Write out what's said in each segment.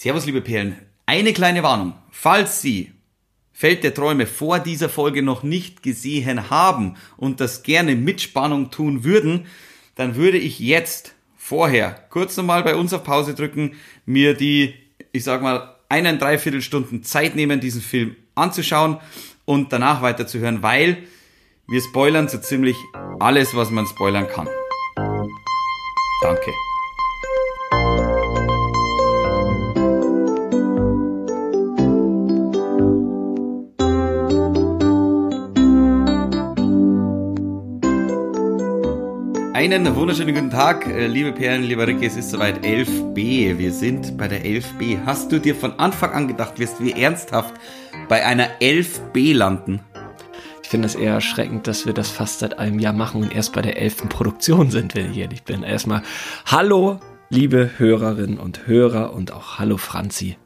Servus, liebe Perlen. Eine kleine Warnung. Falls Sie Feld der Träume vor dieser Folge noch nicht gesehen haben und das gerne mit Spannung tun würden, dann würde ich jetzt vorher kurz nochmal bei uns auf Pause drücken, mir die, ich sag mal, einen Dreiviertelstunden Zeit nehmen, diesen Film anzuschauen und danach weiterzuhören, weil wir spoilern so ziemlich alles, was man spoilern kann. Danke. Einen wunderschönen guten Tag, äh, liebe Perlen, lieber Ricky, es ist soweit 11b. Wir sind bei der 11b. Hast du dir von Anfang an gedacht, wirst wir ernsthaft bei einer 11b landen? Ich finde es eher erschreckend, dass wir das fast seit einem Jahr machen und erst bei der 11. Produktion sind, wenn ich ehrlich bin. Erstmal Hallo, liebe Hörerinnen und Hörer und auch Hallo Franzi.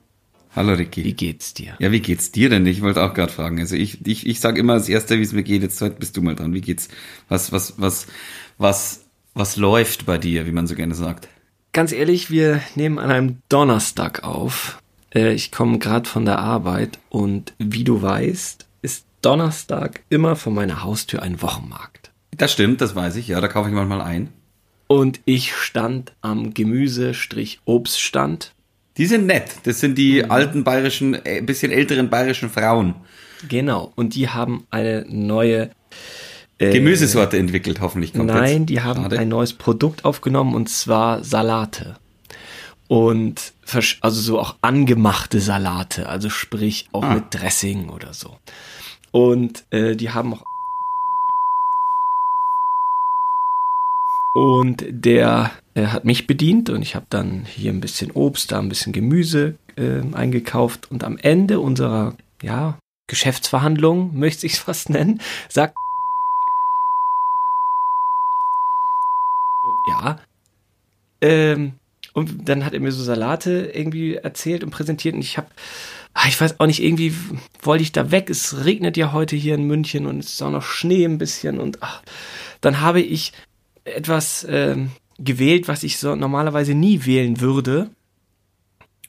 Hallo Ricky. Wie geht's dir? Ja, wie geht's dir denn? Ich wollte auch gerade fragen. Also ich, ich, ich sage immer als Erster, wie es mir geht. Jetzt bist du mal dran. Wie geht's? Was, was, was, was was läuft bei dir, wie man so gerne sagt? Ganz ehrlich, wir nehmen an einem Donnerstag auf. Äh, ich komme gerade von der Arbeit und wie du weißt, ist Donnerstag immer vor meiner Haustür ein Wochenmarkt. Das stimmt, das weiß ich, ja, da kaufe ich manchmal ein. Und ich stand am Gemüse-Obststand. Die sind nett. Das sind die mhm. alten bayerischen, äh, bisschen älteren bayerischen Frauen. Genau. Und die haben eine neuse äh, Gemüsesorte entwickelt, hoffentlich kommt Nein, jetzt. die haben Schade. ein neues Produkt aufgenommen und zwar Salate. Und also so auch angemachte Salate, also sprich auch ah. mit Dressing oder so. Und äh, die haben auch und der er hat mich bedient und ich habe dann hier ein bisschen Obst, da ein bisschen Gemüse äh, eingekauft und am Ende unserer ja Geschäftsverhandlung möchte ich es fast nennen, sagt ja. Ähm, und dann hat er mir so Salate irgendwie erzählt und präsentiert und ich habe, ah, ich weiß auch nicht, irgendwie wollte ich da weg. Es regnet ja heute hier in München und es ist auch noch Schnee ein bisschen und ach, dann habe ich etwas ähm, gewählt, was ich so normalerweise nie wählen würde.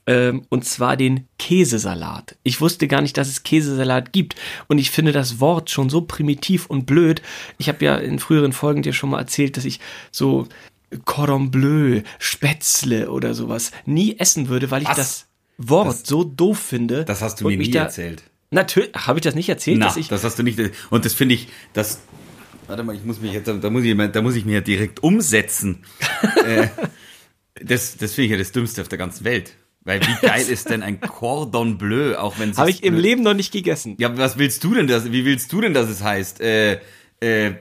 Ähm, und zwar den Käsesalat. Ich wusste gar nicht, dass es Käsesalat gibt. Und ich finde das Wort schon so primitiv und blöd. Ich habe ja in früheren Folgen dir schon mal erzählt, dass ich so Cordon Bleu, Spätzle oder sowas nie essen würde, weil ich Was? das Wort das, so doof finde. Das hast du mir nie da, erzählt. Natürlich, habe ich das nicht erzählt? Na, dass ich, das hast du nicht. Und das finde ich, das. Warte mal, ich muss mich jetzt, da muss ich, da muss ich mir ja direkt umsetzen. äh, das, das finde ich ja das Dümmste auf der ganzen Welt. Weil wie geil ist denn ein Cordon Bleu, auch wenn es. Habe ich im Leben noch nicht gegessen. Ja, was willst du denn, das, wie willst du denn, dass es heißt? Äh, äh,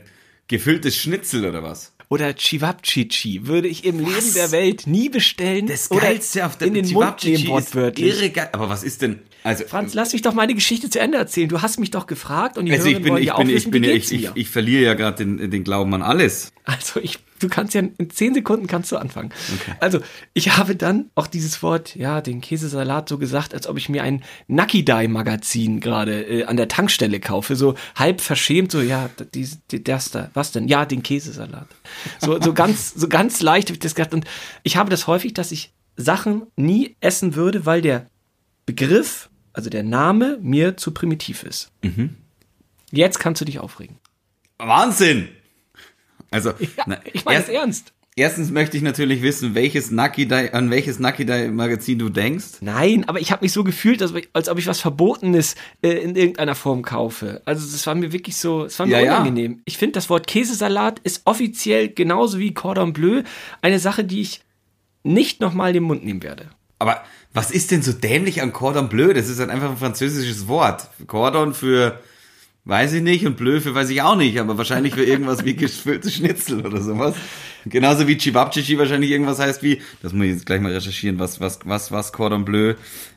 gefülltes Schnitzel oder was? oder Chivapchichi würde ich im was? Leben der Welt nie bestellen das Geilste auf der in den Mund nehmen, wortwörtlich. Irre geil. Aber was ist denn, also, Franz, lass mich doch meine Geschichte zu Ende erzählen. Du hast mich doch gefragt und die also ich bin, ich bin, ich bin, ich, ich, ich verliere ja gerade den, den Glauben an alles. Also ich du kannst ja in zehn Sekunden kannst du anfangen. Okay. Also ich habe dann auch dieses Wort, ja, den Käsesalat so gesagt, als ob ich mir ein Nakidai Magazin gerade äh, an der Tankstelle kaufe, so halb verschämt, so ja, die, die, das da, was denn? Ja, den Käsesalat. So, so ganz, so ganz leicht habe ich das gedacht und ich habe das häufig, dass ich Sachen nie essen würde, weil der Begriff, also der Name mir zu primitiv ist. Mhm. Jetzt kannst du dich aufregen. Wahnsinn! Also, ja, na, ich meine es ernst. Erstens möchte ich natürlich wissen, welches Nakidai, an welches Nakidai-Magazin du denkst. Nein, aber ich habe mich so gefühlt, als, als ob ich was Verbotenes äh, in irgendeiner Form kaufe. Also das war mir wirklich so, es war mir ja, unangenehm. Ja. Ich finde, das Wort Käsesalat ist offiziell genauso wie Cordon Bleu eine Sache, die ich nicht nochmal in den Mund nehmen werde. Aber was ist denn so dämlich an Cordon Bleu? Das ist dann einfach ein französisches Wort. Cordon für Weiß ich nicht und Blöfe weiß ich auch nicht, aber wahrscheinlich für irgendwas wie gefüllte Schnitzel oder sowas. Genauso wie Chibabchichi wahrscheinlich irgendwas heißt wie, das muss ich jetzt gleich mal recherchieren, was, was, was, was Cordon Bleu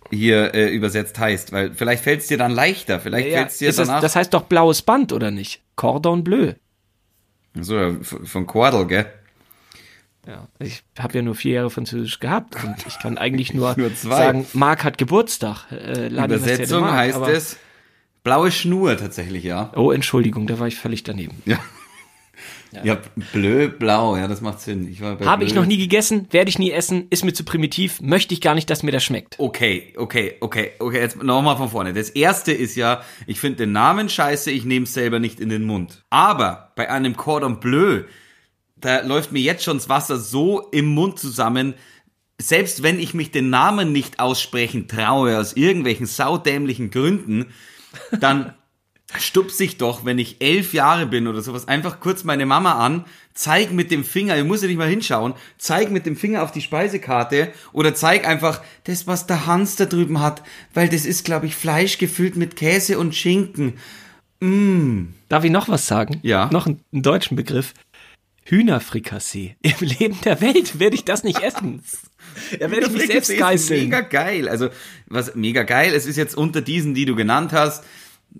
hier äh, übersetzt heißt, weil vielleicht fällt es dir dann leichter, vielleicht ja, fällt es dir danach. Das, das heißt doch blaues Band, oder nicht? Cordon Bleu. So, von Cordel, gell? Ja, ich habe ja nur vier Jahre Französisch gehabt und ich kann eigentlich nur, nur sagen, Marc hat Geburtstag. Äh, Übersetzung heißt es, Blaue Schnur tatsächlich, ja. Oh, Entschuldigung, da war ich völlig daneben. Ja. Ja, blö, blau, ja, das macht Sinn. Ich Habe ich noch nie gegessen, werde ich nie essen, ist mir zu primitiv, möchte ich gar nicht, dass mir das schmeckt. Okay, okay, okay, okay, jetzt nochmal von vorne. Das erste ist ja, ich finde den Namen scheiße, ich nehme es selber nicht in den Mund. Aber bei einem Cordon Bleu, da läuft mir jetzt schon das Wasser so im Mund zusammen, selbst wenn ich mich den Namen nicht aussprechen traue, aus irgendwelchen saudämlichen Gründen, dann stupse ich doch, wenn ich elf Jahre bin oder sowas, einfach kurz meine Mama an, zeig mit dem Finger, ich muss ja nicht mal hinschauen, zeig mit dem Finger auf die Speisekarte oder zeig einfach das, was der Hans da drüben hat, weil das ist, glaube ich, Fleisch gefüllt mit Käse und Schinken. Mm. Darf ich noch was sagen? Ja. Noch einen, einen deutschen Begriff. Hühnerfrikassee. Im Leben der Welt werde ich das nicht essen. Ja, werde ich mich selbst geißeln. Mega geil. Also, was mega geil. Es ist jetzt unter diesen, die du genannt hast,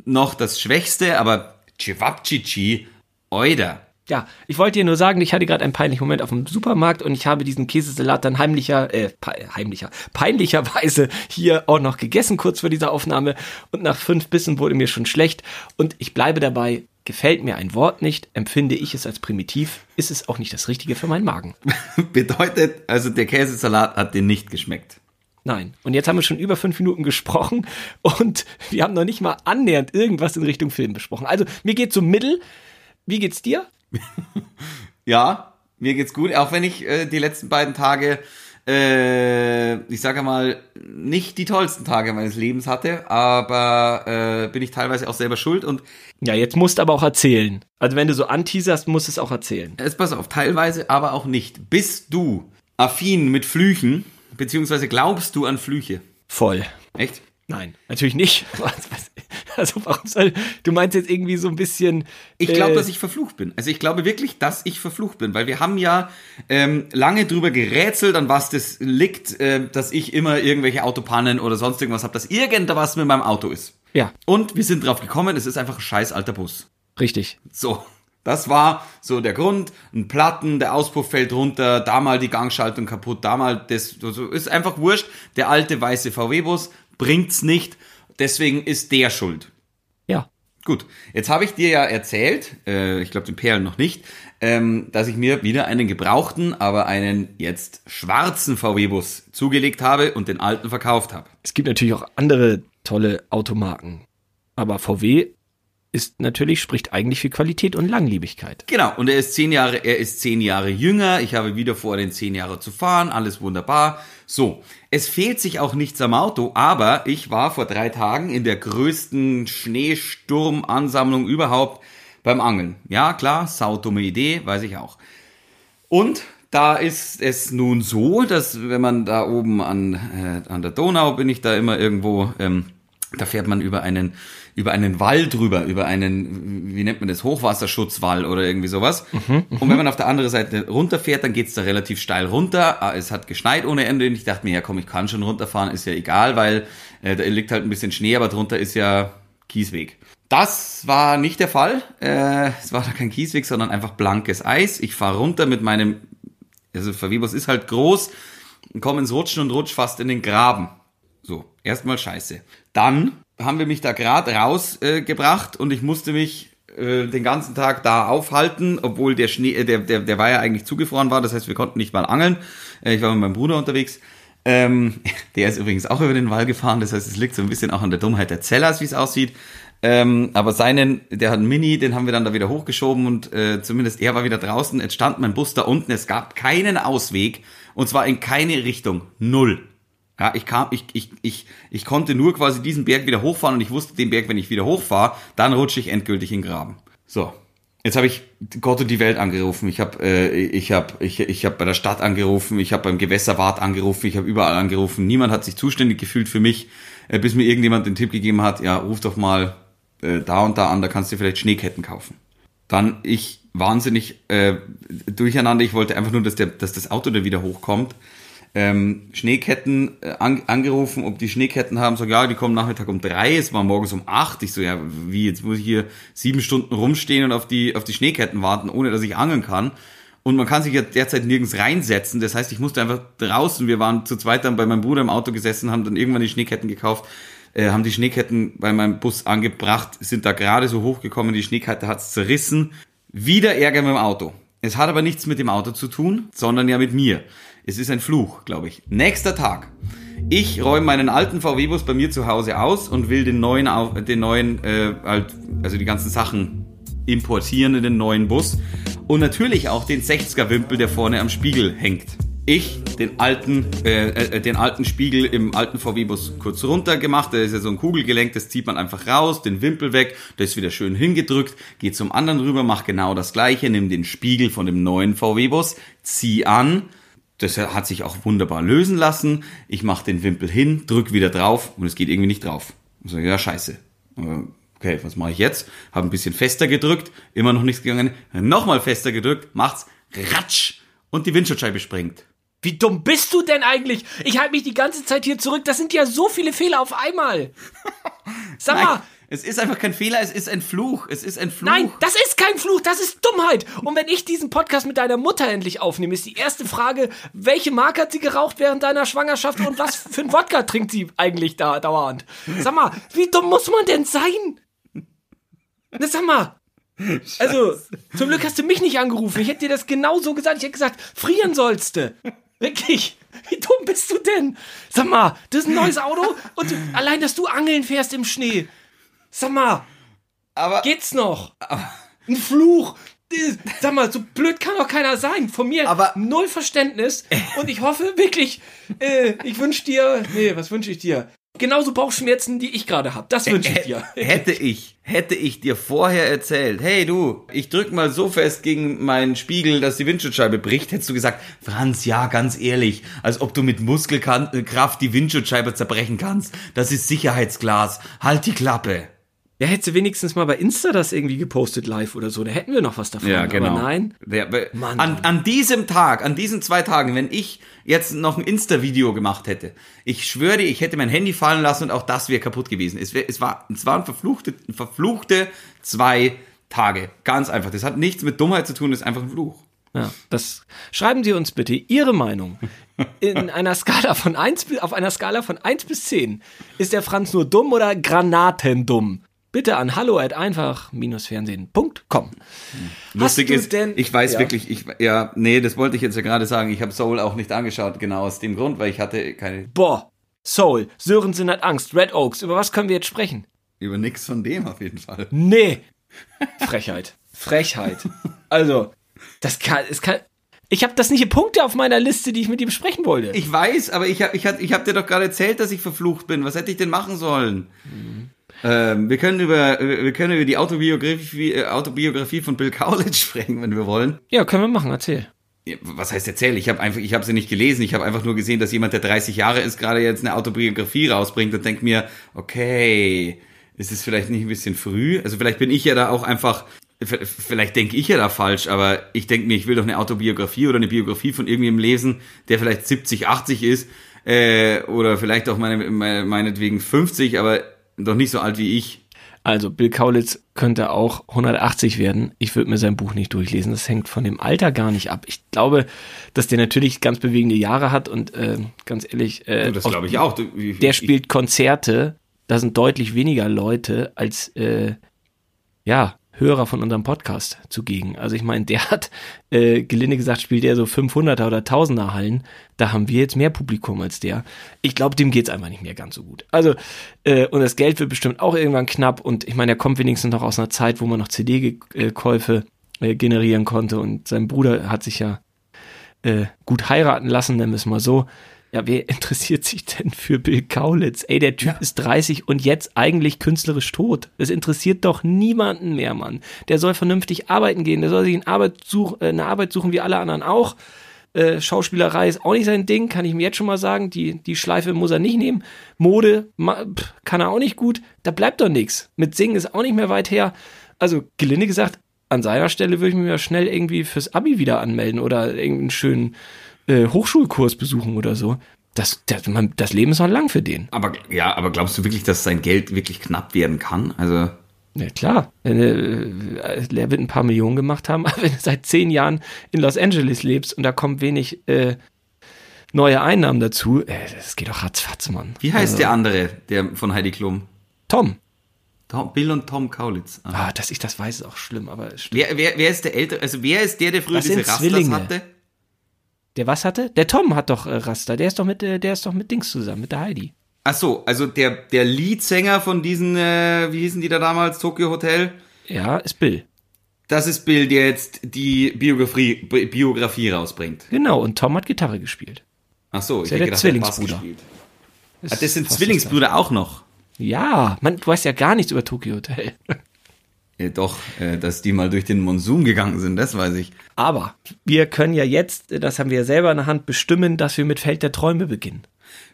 noch das Schwächste, aber Cevapcici, oida. Ja, ich wollte dir nur sagen, ich hatte gerade einen peinlichen Moment auf dem Supermarkt und ich habe diesen Käsesalat dann heimlicher, äh, heimlicher, peinlicherweise hier auch noch gegessen, kurz vor dieser Aufnahme. Und nach fünf Bissen wurde mir schon schlecht. Und ich bleibe dabei, gefällt mir ein Wort nicht, empfinde ich es als primitiv, ist es auch nicht das Richtige für meinen Magen. Bedeutet, also der Käsesalat hat dir nicht geschmeckt. Nein. Und jetzt haben wir schon über fünf Minuten gesprochen und wir haben noch nicht mal annähernd irgendwas in Richtung Film besprochen. Also mir geht's so mittel. Wie geht's dir? ja, mir geht's gut, auch wenn ich äh, die letzten beiden Tage, äh, ich sage mal, nicht die tollsten Tage meines Lebens hatte, aber äh, bin ich teilweise auch selber schuld und ja, jetzt musst du aber auch erzählen. Also wenn du so anteaserst, musst du es auch erzählen. Es pass auf, teilweise aber auch nicht. Bist du affin mit Flüchen? Beziehungsweise glaubst du an Flüche? Voll. Echt? Nein, natürlich nicht. Also warum soll, du meinst jetzt irgendwie so ein bisschen. Ich glaube, äh, dass ich verflucht bin. Also ich glaube wirklich, dass ich verflucht bin, weil wir haben ja ähm, lange drüber gerätselt, an was das liegt, äh, dass ich immer irgendwelche Autopannen oder sonst irgendwas habe, dass irgendwas mit meinem Auto ist. Ja. Und wir sind drauf gekommen, es ist einfach ein scheiß alter Bus. Richtig. So. Das war so der Grund. Ein Platten, der Auspuff fällt runter, da mal die Gangschaltung kaputt, da mal das, so ist einfach wurscht. Der alte weiße VW-Bus bringt's nicht, deswegen ist der schuld. Ja. Gut, jetzt habe ich dir ja erzählt, äh, ich glaube den Perlen noch nicht, ähm, dass ich mir wieder einen gebrauchten, aber einen jetzt schwarzen VW-Bus zugelegt habe und den alten verkauft habe. Es gibt natürlich auch andere tolle Automarken. Aber VW ist natürlich, spricht eigentlich für Qualität und Langlebigkeit. Genau, und er ist zehn Jahre, er ist zehn Jahre jünger. Ich habe wieder vor, den zehn Jahre zu fahren. Alles wunderbar. So. Es fehlt sich auch nichts am Auto, aber ich war vor drei Tagen in der größten Schneesturmansammlung überhaupt beim Angeln. Ja, klar, saudumme Idee, weiß ich auch. Und da ist es nun so, dass wenn man da oben an, äh, an der Donau bin ich da immer irgendwo, ähm, da fährt man über einen über einen Wall drüber, über einen, wie nennt man das, Hochwasserschutzwall oder irgendwie sowas. Mhm, mhm. und wenn man auf der anderen Seite runterfährt, dann geht's da relativ steil runter. Ah, es hat geschneit ohne Ende und ich dachte mir, ja komm, ich kann schon runterfahren, ist ja egal, weil äh, da liegt halt ein bisschen Schnee, aber drunter ist ja Kiesweg. Das war nicht der Fall. Äh, es war da kein Kiesweg, sondern einfach blankes Eis. Ich fahre runter mit meinem, also Verwebus ist halt groß, komme ins Rutschen und rutsch fast in den Graben. So, erstmal scheiße. Dann haben wir mich da gerade rausgebracht äh, und ich musste mich äh, den ganzen Tag da aufhalten, obwohl der Schnee, äh, der, der, der war ja eigentlich zugefroren war, das heißt, wir konnten nicht mal angeln. Äh, ich war mit meinem Bruder unterwegs. Ähm, der ist übrigens auch über den Wall gefahren, das heißt, es liegt so ein bisschen auch an der Dummheit der Zellers, wie es aussieht. Ähm, aber seinen, der hat einen Mini, den haben wir dann da wieder hochgeschoben und äh, zumindest er war wieder draußen. Jetzt stand mein Bus da unten, es gab keinen Ausweg und zwar in keine Richtung. Null. Ja, ich kam, ich, ich, ich, ich konnte nur quasi diesen Berg wieder hochfahren und ich wusste, den Berg, wenn ich wieder hochfahre, dann rutsche ich endgültig in den Graben. So. Jetzt habe ich Gott und die Welt angerufen. Ich habe äh, ich hab, ich, ich hab bei der Stadt angerufen, ich habe beim Gewässerwart angerufen, ich habe überall angerufen. Niemand hat sich zuständig gefühlt für mich, äh, bis mir irgendjemand den Tipp gegeben hat, ja, ruf doch mal äh, da und da an, da kannst du vielleicht Schneeketten kaufen. Dann ich wahnsinnig äh, durcheinander, ich wollte einfach nur, dass, der, dass das Auto da wieder hochkommt ähm, Schneeketten äh, an, angerufen, ob die Schneeketten haben. So, ja, die kommen Nachmittag um drei, es war morgens um acht. Ich so, ja, wie, jetzt muss ich hier sieben Stunden rumstehen und auf die, auf die Schneeketten warten, ohne dass ich angeln kann. Und man kann sich ja derzeit nirgends reinsetzen. Das heißt, ich musste einfach draußen, wir waren zu zweit dann bei meinem Bruder im Auto gesessen, haben dann irgendwann die Schneeketten gekauft, äh, haben die Schneeketten bei meinem Bus angebracht, sind da gerade so hochgekommen, die Schneekette hat's zerrissen Wieder Ärger mit dem Auto. Es hat aber nichts mit dem Auto zu tun, sondern ja mit mir. Es ist ein Fluch, glaube ich. Nächster Tag. Ich räume meinen alten VW-Bus bei mir zu Hause aus und will den neuen, den neuen, äh, halt, also die ganzen Sachen importieren in den neuen Bus. Und natürlich auch den 60er-Wimpel, der vorne am Spiegel hängt. Ich den alten, äh, äh, den alten Spiegel im alten VW-Bus kurz runter gemacht. Da ist ja so ein Kugelgelenk, das zieht man einfach raus, den Wimpel weg, der ist wieder schön hingedrückt, geht zum anderen rüber, macht genau das gleiche, nimm den Spiegel von dem neuen VW-Bus, zieh an. Das hat sich auch wunderbar lösen lassen. Ich mache den Wimpel hin, drück wieder drauf und es geht irgendwie nicht drauf. Ich sage, ja, scheiße. Okay, was mache ich jetzt? Habe ein bisschen fester gedrückt, immer noch nichts gegangen. Nochmal fester gedrückt, macht's ratsch und die Windschutzscheibe springt. Wie dumm bist du denn eigentlich? Ich halte mich die ganze Zeit hier zurück. Das sind ja so viele Fehler auf einmal. Sag mal. Es ist einfach kein Fehler, es ist ein Fluch. Es ist ein Fluch. Nein, das ist kein Fluch, das ist Dummheit. Und wenn ich diesen Podcast mit deiner Mutter endlich aufnehme, ist die erste Frage, welche Marke hat sie geraucht während deiner Schwangerschaft und was für ein Wodka trinkt sie eigentlich da dauernd? Sag mal, wie dumm muss man denn sein? Na, sag mal. Also, zum Glück hast du mich nicht angerufen. Ich hätte dir das genau so gesagt. Ich hätte gesagt, frieren sollst du. Wirklich? Wie dumm bist du denn? Sag mal, das ist ein neues Auto und du, allein, dass du angeln fährst im Schnee. Sag mal, aber, geht's noch? Aber, ein Fluch. Sag mal, so blöd kann doch keiner sein. Von mir aber, null Verständnis. Und ich hoffe wirklich, äh, ich wünsche dir, nee, was wünsche ich dir? Genauso Bauchschmerzen, die ich gerade habe. Das wünsche ich dir. Hätte ich, hätte ich dir vorher erzählt, hey du, ich drück mal so fest gegen meinen Spiegel, dass die Windschutzscheibe bricht, hättest du gesagt, Franz, ja, ganz ehrlich, als ob du mit Muskelkraft die Windschutzscheibe zerbrechen kannst. Das ist Sicherheitsglas. Halt die Klappe. Ja, hättest du wenigstens mal bei Insta das irgendwie gepostet live oder so, da hätten wir noch was davon. Ja, genau. Aber nein. Der, Mann, an, an diesem Tag, an diesen zwei Tagen, wenn ich jetzt noch ein Insta-Video gemacht hätte, ich schwöre, ich hätte mein Handy fallen lassen und auch das wäre kaputt gewesen. Es, wär, es, war, es waren verfluchte, verfluchte zwei Tage. Ganz einfach. Das hat nichts mit Dummheit zu tun, das ist einfach ein Fluch. Ja, das schreiben Sie uns bitte Ihre Meinung. In einer Skala von 1 auf einer Skala von 1 bis 10. Ist der Franz nur dumm oder granatendumm? Bitte an hallo at einfach-fernsehen.com. Lustig ist, denn, ich weiß ja. wirklich, ich, ja, nee, das wollte ich jetzt ja gerade sagen. Ich habe Soul auch nicht angeschaut, genau aus dem Grund, weil ich hatte keine. Boah, Soul, Sörensen hat Angst, Red Oaks, über was können wir jetzt sprechen? Über nix von dem auf jeden Fall. Nee. Frechheit. Frechheit. Also, das kann, es kann, ich habe das nicht in Punkte auf meiner Liste, die ich mit ihm sprechen wollte. Ich weiß, aber ich habe ich hab, ich hab dir doch gerade erzählt, dass ich verflucht bin. Was hätte ich denn machen sollen? Mhm. Ähm, wir können über wir können über die Autobiografie, äh, Autobiografie von Bill Kaulitz sprechen, wenn wir wollen. Ja, können wir machen. Erzähl. Was heißt erzähl? Ich habe einfach, ich habe sie nicht gelesen. Ich habe einfach nur gesehen, dass jemand, der 30 Jahre ist, gerade jetzt eine Autobiografie rausbringt und denkt mir, okay, ist es vielleicht nicht ein bisschen früh? Also vielleicht bin ich ja da auch einfach vielleicht denke ich ja da falsch, aber ich denke mir, ich will doch eine Autobiografie oder eine Biografie von irgendjemandem lesen, der vielleicht 70, 80 ist, äh, oder vielleicht auch meine, meine, meinetwegen 50, aber doch nicht so alt wie ich. Also Bill Kaulitz könnte auch 180 werden. Ich würde mir sein Buch nicht durchlesen. Das hängt von dem Alter gar nicht ab. Ich glaube, dass der natürlich ganz bewegende Jahre hat und äh, ganz ehrlich, äh, das glaube ich auch. Der spielt Konzerte. Da sind deutlich weniger Leute als äh, ja Hörer von unserem Podcast zugegen. Also ich meine, der hat, äh, gelinde gesagt, spielt der so 500er oder 1000er Hallen. Da haben wir jetzt mehr Publikum als der. Ich glaube, dem geht's einfach nicht mehr ganz so gut. Also, äh, und das Geld wird bestimmt auch irgendwann knapp. Und ich meine, er kommt wenigstens noch aus einer Zeit, wo man noch CD-Käufe äh, generieren konnte. Und sein Bruder hat sich ja äh, gut heiraten lassen, nennen wir es mal so ja, wer interessiert sich denn für Bill Kaulitz? Ey, der Typ ja. ist 30 und jetzt eigentlich künstlerisch tot. Es interessiert doch niemanden mehr, Mann. Der soll vernünftig arbeiten gehen, der soll sich eine Arbeit, such, äh, eine Arbeit suchen wie alle anderen auch. Äh, Schauspielerei ist auch nicht sein Ding, kann ich mir jetzt schon mal sagen. Die, die Schleife muss er nicht nehmen. Mode pff, kann er auch nicht gut. Da bleibt doch nichts. Mit Singen ist auch nicht mehr weit her. Also, gelinde gesagt, an seiner Stelle würde ich mir schnell irgendwie fürs Abi wieder anmelden oder irgendeinen schönen äh, Hochschulkurs besuchen oder so. Das, das, man, das Leben ist noch lang für den. Aber ja, aber glaubst du wirklich, dass sein Geld wirklich knapp werden kann? Also ja, klar. Du, äh, er wird ein paar Millionen gemacht haben, aber wenn du seit zehn Jahren in Los Angeles lebst und da kommen wenig äh, neue Einnahmen dazu, äh, das geht doch ratzfatz, Mann. Wie heißt also, der andere, der von Heidi Klum? Tom. Tom, Bill und Tom Kaulitz. Aha. Ah, dass ich das weiß, ist auch schlimm, aber wer, wer, wer ist der ältere, also wer ist der, der früher das diese Rastas hatte? Der was hatte? Der Tom hat doch äh, Raster. Der ist doch mit, äh, der ist doch mit Dings zusammen, mit der Heidi. Ach so, also der, der Leadsänger von diesen, äh, wie hießen die da damals, Tokyo Hotel? Ja, ist Bill. Das ist Bill, der jetzt die Biografie, Biografie rausbringt. Genau, und Tom hat Gitarre gespielt. Ach so, ich ist ja der Zwillingsbruder. Ist ah, das sind Zwillingsbrüder auch noch. Ja, man, du weißt ja gar nichts über Tokyo Hotel. Doch, äh, dass die mal durch den Monsun gegangen sind, das weiß ich. Aber wir können ja jetzt, das haben wir ja selber in der Hand, bestimmen, dass wir mit Feld der Träume beginnen.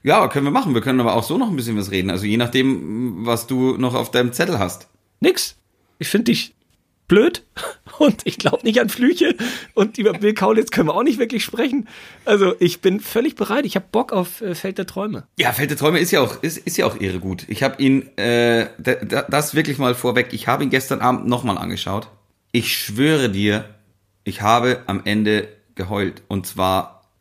Ja, können wir machen. Wir können aber auch so noch ein bisschen was reden. Also je nachdem, was du noch auf deinem Zettel hast. Nix. Ich finde dich blöd und ich glaube nicht an Flüche und über Bill Kaulitz können wir auch nicht wirklich sprechen. Also ich bin völlig bereit. Ich habe Bock auf äh, Feld der Träume. Ja, Feld der Träume ist ja auch ist, ist ja auch irre gut. Ich habe ihn äh, das wirklich mal vorweg. Ich habe ihn gestern Abend nochmal angeschaut. Ich schwöre dir, ich habe am Ende geheult und zwar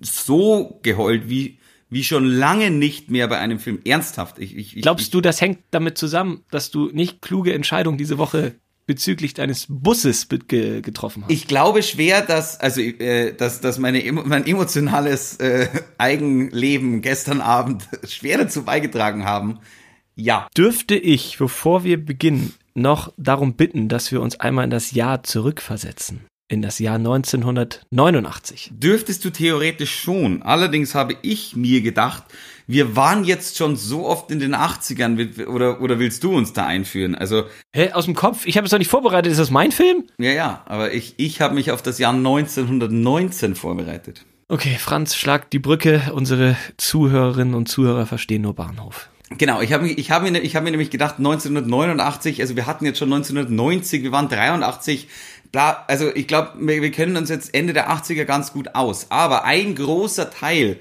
so geheult wie wie schon lange nicht mehr bei einem Film. Ernsthaft. Ich, ich, Glaubst ich, du, das hängt damit zusammen, dass du nicht kluge Entscheidungen diese Woche bezüglich deines Busses ge getroffen hast? Ich glaube schwer, dass also äh, dass dass meine mein emotionales äh, Eigenleben gestern Abend schwer dazu beigetragen haben. Ja. Dürfte ich, bevor wir beginnen, noch darum bitten, dass wir uns einmal in das Jahr zurückversetzen? In das Jahr 1989. Dürftest du theoretisch schon. Allerdings habe ich mir gedacht, wir waren jetzt schon so oft in den 80ern, oder, oder willst du uns da einführen? Also. Hä, aus dem Kopf? Ich habe es doch nicht vorbereitet. Ist das mein Film? Ja, ja, aber ich, ich habe mich auf das Jahr 1919 vorbereitet. Okay, Franz, schlag die Brücke. Unsere Zuhörerinnen und Zuhörer verstehen nur Bahnhof. Genau, ich habe ich hab mir, ich hab mir nämlich gedacht, 1989, also wir hatten jetzt schon 1990, wir waren 83, bla, also ich glaube, wir, wir kennen uns jetzt Ende der 80er ganz gut aus. Aber ein großer Teil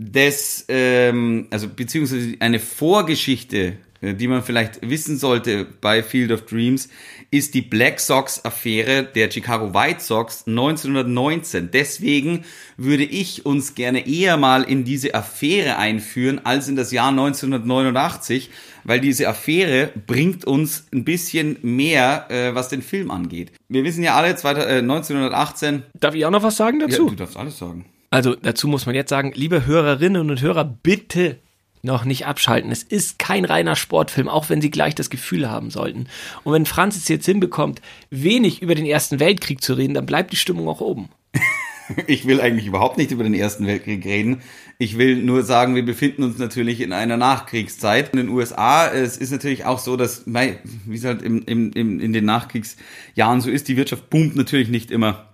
des, ähm, also beziehungsweise eine Vorgeschichte, äh, die man vielleicht wissen sollte bei Field of Dreams, ist die Black Sox-Affäre der Chicago White Sox 1919. Deswegen würde ich uns gerne eher mal in diese Affäre einführen als in das Jahr 1989, weil diese Affäre bringt uns ein bisschen mehr, äh, was den Film angeht. Wir wissen ja alle, 1918. Äh, Darf ich auch noch was sagen dazu? Ja, du darfst alles sagen. Also dazu muss man jetzt sagen, liebe Hörerinnen und Hörer, bitte noch nicht abschalten. Es ist kein reiner Sportfilm, auch wenn Sie gleich das Gefühl haben sollten. Und wenn Franz es jetzt hinbekommt, wenig über den Ersten Weltkrieg zu reden, dann bleibt die Stimmung auch oben. ich will eigentlich überhaupt nicht über den Ersten Weltkrieg reden. Ich will nur sagen, wir befinden uns natürlich in einer Nachkriegszeit. In den USA, es ist natürlich auch so, dass, wie es halt im, im, in den Nachkriegsjahren so ist, die Wirtschaft boomt natürlich nicht immer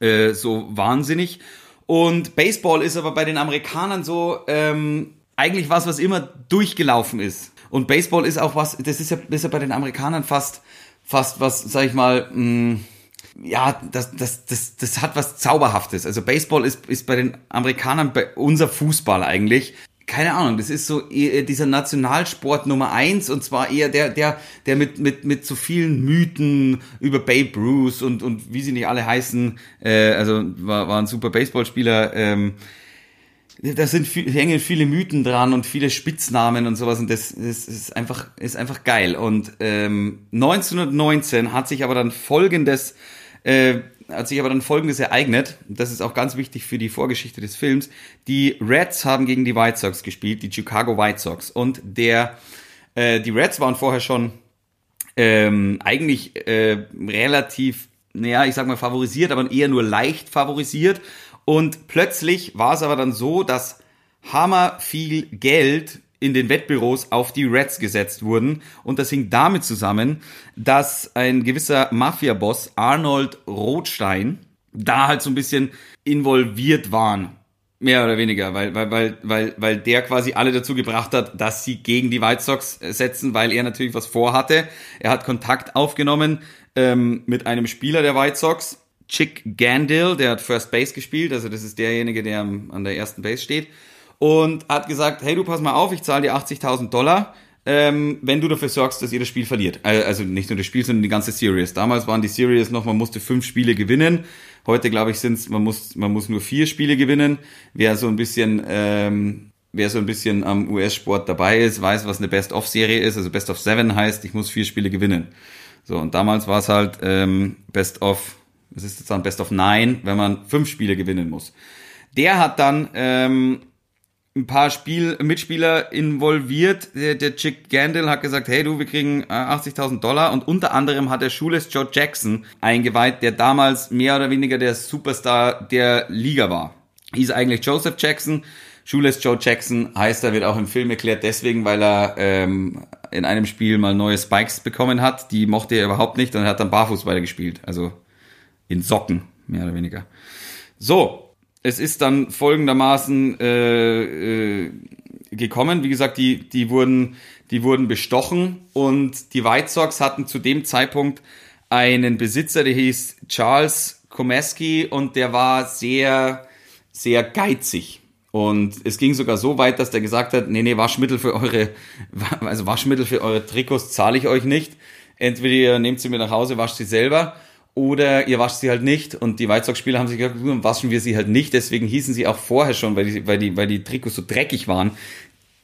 äh, so wahnsinnig. Und Baseball ist aber bei den Amerikanern so ähm, eigentlich was, was immer durchgelaufen ist. Und Baseball ist auch was, das ist ja, ist ja bei den Amerikanern fast, fast was, sag ich mal, mh, mm, ja, das, das, das, das hat was Zauberhaftes. Also Baseball ist, ist bei den Amerikanern bei unser Fußball eigentlich keine Ahnung, das ist so dieser Nationalsport Nummer eins und zwar eher der, der, der mit, mit, mit so vielen Mythen über Babe Ruth und, und wie sie nicht alle heißen, äh, also war, war ein super Baseballspieler, ähm, da sind viel, hängen viele Mythen dran und viele Spitznamen und sowas und das, das ist einfach, ist einfach geil. Und ähm, 1919 hat sich aber dann folgendes äh, hat sich aber dann Folgendes ereignet. Das ist auch ganz wichtig für die Vorgeschichte des Films. Die Reds haben gegen die White Sox gespielt, die Chicago White Sox. Und der, äh, die Reds waren vorher schon ähm, eigentlich äh, relativ, naja, ich sag mal favorisiert, aber eher nur leicht favorisiert. Und plötzlich war es aber dann so, dass hammer viel Geld in den Wettbüros auf die Reds gesetzt wurden. Und das hing damit zusammen, dass ein gewisser Mafia-Boss Arnold Rothstein da halt so ein bisschen involviert waren. Mehr oder weniger, weil, weil, weil, weil, weil der quasi alle dazu gebracht hat, dass sie gegen die White Sox setzen, weil er natürlich was vorhatte. Er hat Kontakt aufgenommen ähm, mit einem Spieler der White Sox, Chick Gandil, der hat First Base gespielt, also das ist derjenige, der an der ersten Base steht und hat gesagt, hey du pass mal auf, ich zahle dir 80.000 Dollar, ähm, wenn du dafür sorgst, dass ihr das Spiel verliert. Äh, also nicht nur das Spiel, sondern die ganze Series. Damals waren die Series noch, man musste fünf Spiele gewinnen. Heute glaube ich sind's, man muss man muss nur vier Spiele gewinnen. Wer so ein bisschen ähm, wer so ein bisschen am US-Sport dabei ist, weiß, was eine Best-of-Serie ist. Also Best of Seven heißt, ich muss vier Spiele gewinnen. So, und damals war es halt ähm, Best of, was ist jetzt dann Best of Nine, wenn man fünf Spiele gewinnen muss. Der hat dann ähm, ein paar Spiel Mitspieler involviert. Der, der Chick Gandil hat gesagt, hey du, wir kriegen äh, 80.000 Dollar und unter anderem hat er Schules Joe Jackson eingeweiht, der damals mehr oder weniger der Superstar der Liga war. Hieß eigentlich Joseph Jackson. Schules Joe Jackson heißt er, wird auch im Film erklärt, deswegen, weil er ähm, in einem Spiel mal neue Spikes bekommen hat. Die mochte er überhaupt nicht und er hat dann barfuß weitergespielt. Also in Socken, mehr oder weniger. So, es ist dann folgendermaßen äh, äh, gekommen. Wie gesagt, die, die, wurden, die wurden bestochen und die White Sox hatten zu dem Zeitpunkt einen Besitzer, der hieß Charles Komeski und der war sehr, sehr geizig. Und es ging sogar so weit, dass der gesagt hat, nee, nee, Waschmittel für eure, also Waschmittel für eure Trikots zahle ich euch nicht. Entweder ihr nehmt sie mir nach Hause, wascht sie selber oder ihr wascht sie halt nicht. Und die White Sox-Spieler haben sich gesagt, dann waschen wir sie halt nicht. Deswegen hießen sie auch vorher schon, weil die, weil die, weil die Trikots so dreckig waren,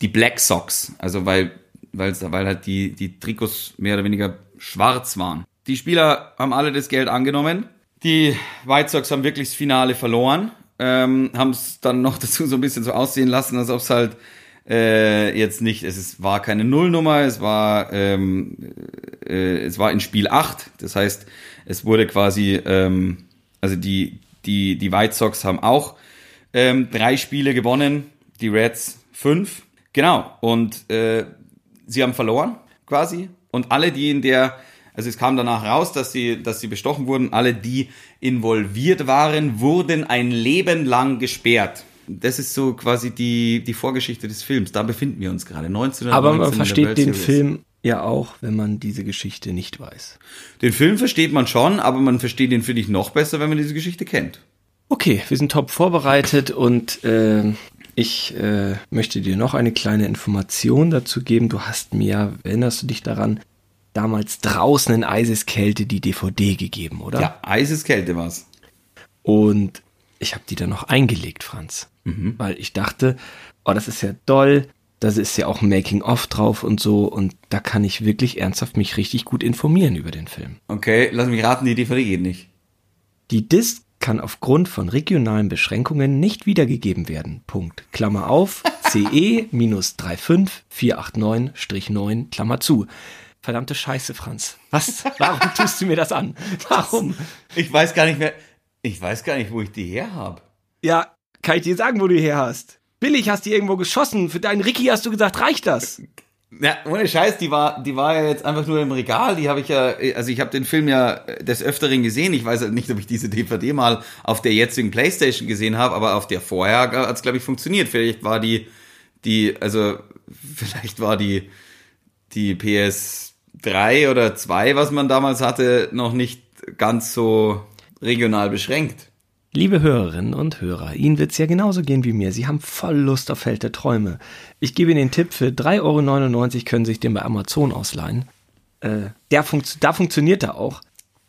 die Black Sox. Also weil, weil, weil halt die, die Trikots mehr oder weniger schwarz waren. Die Spieler haben alle das Geld angenommen. Die White Sox haben wirklich das Finale verloren. Ähm, haben es dann noch dazu so ein bisschen so aussehen lassen, als ob es halt äh, jetzt nicht, es ist, war keine Nullnummer, es war, ähm, äh, es war in Spiel 8. Das heißt, es wurde quasi, ähm, also die, die, die White Sox haben auch ähm, drei Spiele gewonnen, die Reds fünf. Genau. Und äh, sie haben verloren, quasi. Und alle, die in der, also es kam danach raus, dass sie, dass sie bestochen wurden, alle, die involviert waren, wurden ein Leben lang gesperrt. Das ist so quasi die, die Vorgeschichte des Films. Da befinden wir uns gerade. 1919 Aber man versteht den Film ja auch, wenn man diese Geschichte nicht weiß. Den Film versteht man schon, aber man versteht den, finde ich, noch besser, wenn man diese Geschichte kennt. Okay, wir sind top vorbereitet und äh, ich äh, möchte dir noch eine kleine Information dazu geben. Du hast mir, erinnerst du dich daran, damals draußen in Eiseskälte die DVD gegeben, oder? Ja, Eiseskälte war's. Und ich habe die dann noch eingelegt, Franz. Mhm. Weil ich dachte, oh, das ist ja toll, da ist ja auch ein Making-of drauf und so und da kann ich wirklich ernsthaft mich richtig gut informieren über den Film. Okay, lass mich raten, die DVD geht nicht. Die Disc kann aufgrund von regionalen Beschränkungen nicht wiedergegeben werden. Punkt. Klammer auf, CE-35489-9, Klammer zu. Verdammte Scheiße, Franz. Was? Warum tust du mir das an? Warum? Ich weiß gar nicht mehr, ich weiß gar nicht, wo ich die her habe. Ja, kann ich dir sagen, wo du die her hast? Billig hast du irgendwo geschossen. Für deinen Ricky hast du gesagt, reicht das? Ja, ohne Scheiß, die war, die war ja jetzt einfach nur im Regal. Die habe ich ja, also ich habe den Film ja des Öfteren gesehen. Ich weiß halt nicht, ob ich diese DVD mal auf der jetzigen PlayStation gesehen habe, aber auf der vorher hat es, glaube ich, funktioniert. Vielleicht war die, die, also vielleicht war die, die PS3 oder 2, was man damals hatte, noch nicht ganz so regional beschränkt. Liebe Hörerinnen und Hörer, Ihnen wird es ja genauso gehen wie mir. Sie haben voll Lust auf Feld der Träume. Ich gebe Ihnen den Tipp, für 3,99 Euro können Sie sich den bei Amazon ausleihen. Äh, der funkt, da funktioniert er auch.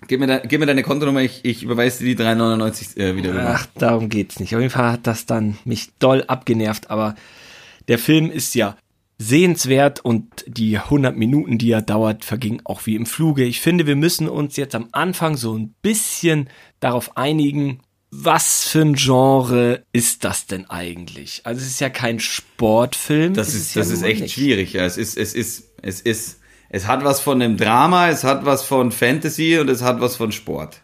Gib mir, de, gib mir deine Kontonummer, ich, ich überweise dir die 3,99 äh, wieder rüber. Ach, darum geht's nicht. Auf jeden Fall hat das dann mich doll abgenervt, aber der Film ist ja sehenswert und die 100 Minuten, die er dauert, vergingen auch wie im Fluge. Ich finde, wir müssen uns jetzt am Anfang so ein bisschen darauf einigen, was für ein Genre ist das denn eigentlich? Also es ist ja kein Sportfilm. Das, ist, das ist echt nicht. schwierig. Ja, es ist, es ist, es ist, es hat was von einem Drama, es hat was von Fantasy und es hat was von Sport.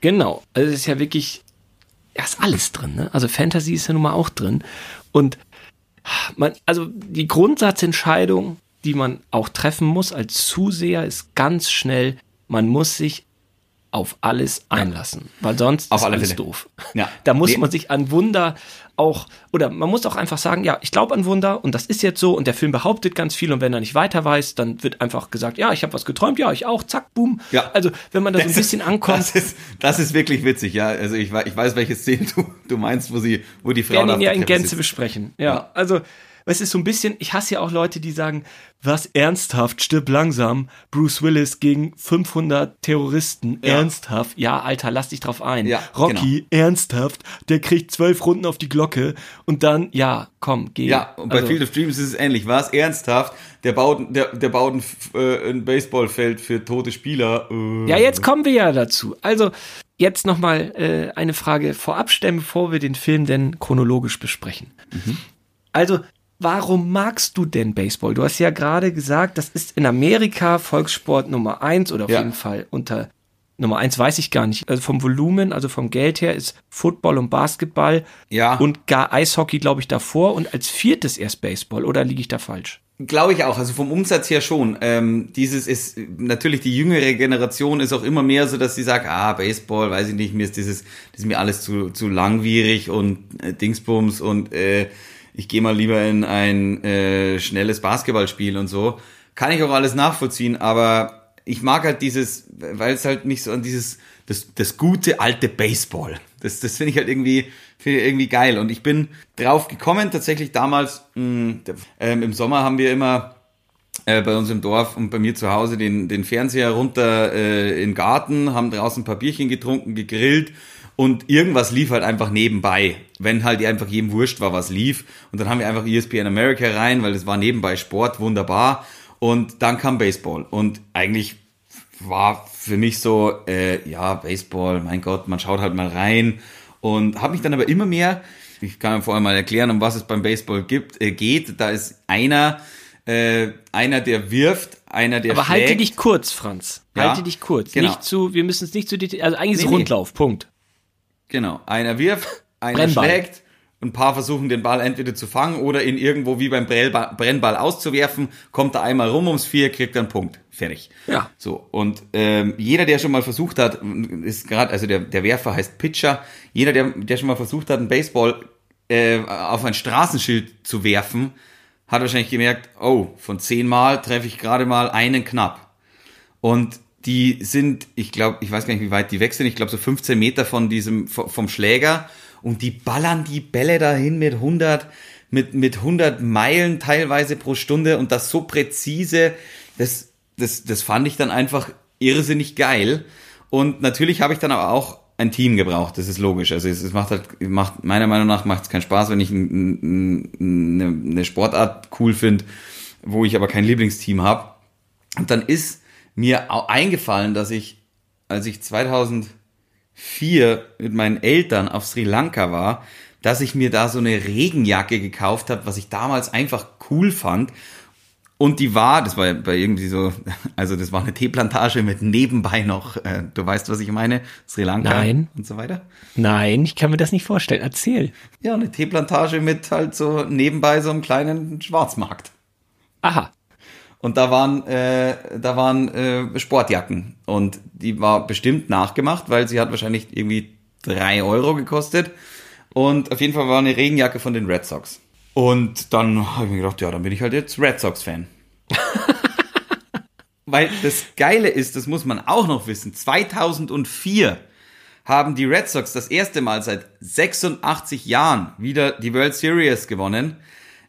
Genau. Also es ist ja wirklich, ja, ist alles drin. Ne? Also Fantasy ist ja nun mal auch drin. Und man, also die Grundsatzentscheidung, die man auch treffen muss als Zuseher, ist ganz schnell, man muss sich auf alles einlassen, weil sonst auf ist alle alles Fälle. doof. Ja. Da muss nee. man sich an Wunder auch, oder man muss auch einfach sagen, ja, ich glaube an Wunder und das ist jetzt so und der Film behauptet ganz viel und wenn er nicht weiter weiß, dann wird einfach gesagt, ja, ich habe was geträumt, ja, ich auch, zack, boom. Ja. Also wenn man da so ein bisschen ankommt. Das ist, das ist wirklich witzig, ja. Also ich, ich weiß, welche Szene du, du meinst, wo sie, wo die Frau Gerne ihn ja in Gänze sitzt. besprechen. Ja, ja, also es ist so ein bisschen, ich hasse ja auch Leute, die sagen, was ernsthaft, stirb langsam, Bruce Willis gegen 500 Terroristen, Ja. ernsthaft, ja, Alter, lass dich drauf ein. Ja, Rocky, ernsthaft, der kriegt zwölf Runden auf die Glocke und dann, ja, komm, geh. Ja, und bei Also, Field of Dreams ist es ähnlich. War es ernsthaft? Der baut, der, der baut ein, äh, ein Baseballfeld für tote Spieler. Äh. Ja, jetzt kommen wir ja dazu. Also, jetzt nochmal äh, eine Frage vorab stellen, bevor wir den Film denn chronologisch besprechen. Also, warum magst du denn Baseball? Du hast ja gerade gesagt, das ist in Amerika Volkssport Nummer eins oder auf Ja. jeden Fall unter Nummer eins weiß ich gar nicht. Also vom Volumen, also vom Geld her ist Football und Basketball Ja. und gar Eishockey, glaube ich, davor und als viertes erst Baseball. Oder liege ich da falsch? Glaube ich auch, also vom Umsatz her schon. Ähm, dieses ist, natürlich die jüngere Generation ist auch immer mehr so, dass sie sagt, ah, Baseball, weiß ich nicht, mir ist dieses, das ist mir alles zu, zu langwierig und äh, Dingsbums und äh, ich gehe mal lieber in ein äh, schnelles Basketballspiel und so. Kann ich auch alles nachvollziehen, aber ich mag halt dieses, weil es halt mich so an dieses, das, das gute alte Baseball. Das, das finde ich halt irgendwie, finde ich irgendwie geil. Und ich bin drauf gekommen, tatsächlich damals, mh, ähm, im Sommer haben wir immer äh, bei uns im Dorf und bei mir zu Hause den, den Fernseher runter äh, in den Garten, haben draußen Bierchen getrunken, gegrillt und irgendwas lief halt einfach nebenbei, wenn halt einfach jedem wurscht war, was lief. Und dann haben wir einfach ESPN America rein, weil das war nebenbei Sport, wunderbar. Und dann kam Baseball und eigentlich war für mich so, äh, ja, Baseball, mein Gott, man schaut halt mal rein und habe mich dann aber immer mehr, ich kann vorher mal erklären, um was es beim Baseball gibt, äh, geht. Da ist einer, äh, einer, der wirft, einer, der Aber schlägt. halte dich kurz, Franz. Ja, Halte dich kurz. genau. Nicht zu, wir müssen es nicht zu also eigentlich ist Nee, nee. Rundlauf, Punkt. Genau, einer wirft, einer Brennball. schlägt, ein paar versuchen den Ball entweder zu fangen oder ihn irgendwo wie beim Brennball, auszuwerfen, kommt er einmal rum ums Vier, kriegt einen Punkt. Fertig. Ja. So, und ähm, jeder, der schon mal versucht hat, ist gerade, also der, der Werfer heißt Pitcher, jeder, der, der schon mal versucht hat, einen Baseball äh, auf ein Straßenschild zu werfen, hat wahrscheinlich gemerkt, oh, von zehn Mal treffe ich gerade mal einen knapp. Und die sind, ich glaube, ich weiß gar nicht, wie weit die weg sind, ich glaube so 15 Meter von diesem, vom Schläger und die ballern die Bälle dahin mit 100, mit, mit 100 Meilen teilweise pro Stunde und das so präzise, das, das, das fand ich dann einfach irrsinnig geil. Und natürlich habe ich dann aber auch ein Team gebraucht, das ist logisch. Also es, es macht halt, macht, meiner Meinung nach macht es keinen Spaß, wenn ich ein, ein, eine Sportart cool finde, wo ich aber kein Lieblingsteam habe. Und dann ist mir eingefallen, dass ich, als ich 2004 mit meinen Eltern auf Sri Lanka war, dass ich mir da so eine Regenjacke gekauft habe, was ich damals einfach cool fand. Und die war, das war bei irgendwie so, also das war eine Teeplantage mit nebenbei noch, äh, du weißt, was ich meine, Sri Lanka Nein. und so weiter. Nein, ich kann mir das nicht vorstellen. Erzähl. Ja, eine Teeplantage mit halt so nebenbei so einem kleinen Schwarzmarkt. Aha. Und da waren, äh, da waren äh, Sportjacken. Und die war bestimmt nachgemacht, weil sie hat wahrscheinlich irgendwie drei Euro gekostet. Und auf jeden Fall war eine Regenjacke von den Red Sox. Und dann habe ich mir gedacht, ja, dann bin ich halt jetzt Red Sox-Fan. weil das Geile ist, das muss man auch noch wissen, 2004 haben die Red Sox das erste Mal seit 86 Jahren wieder die World Series gewonnen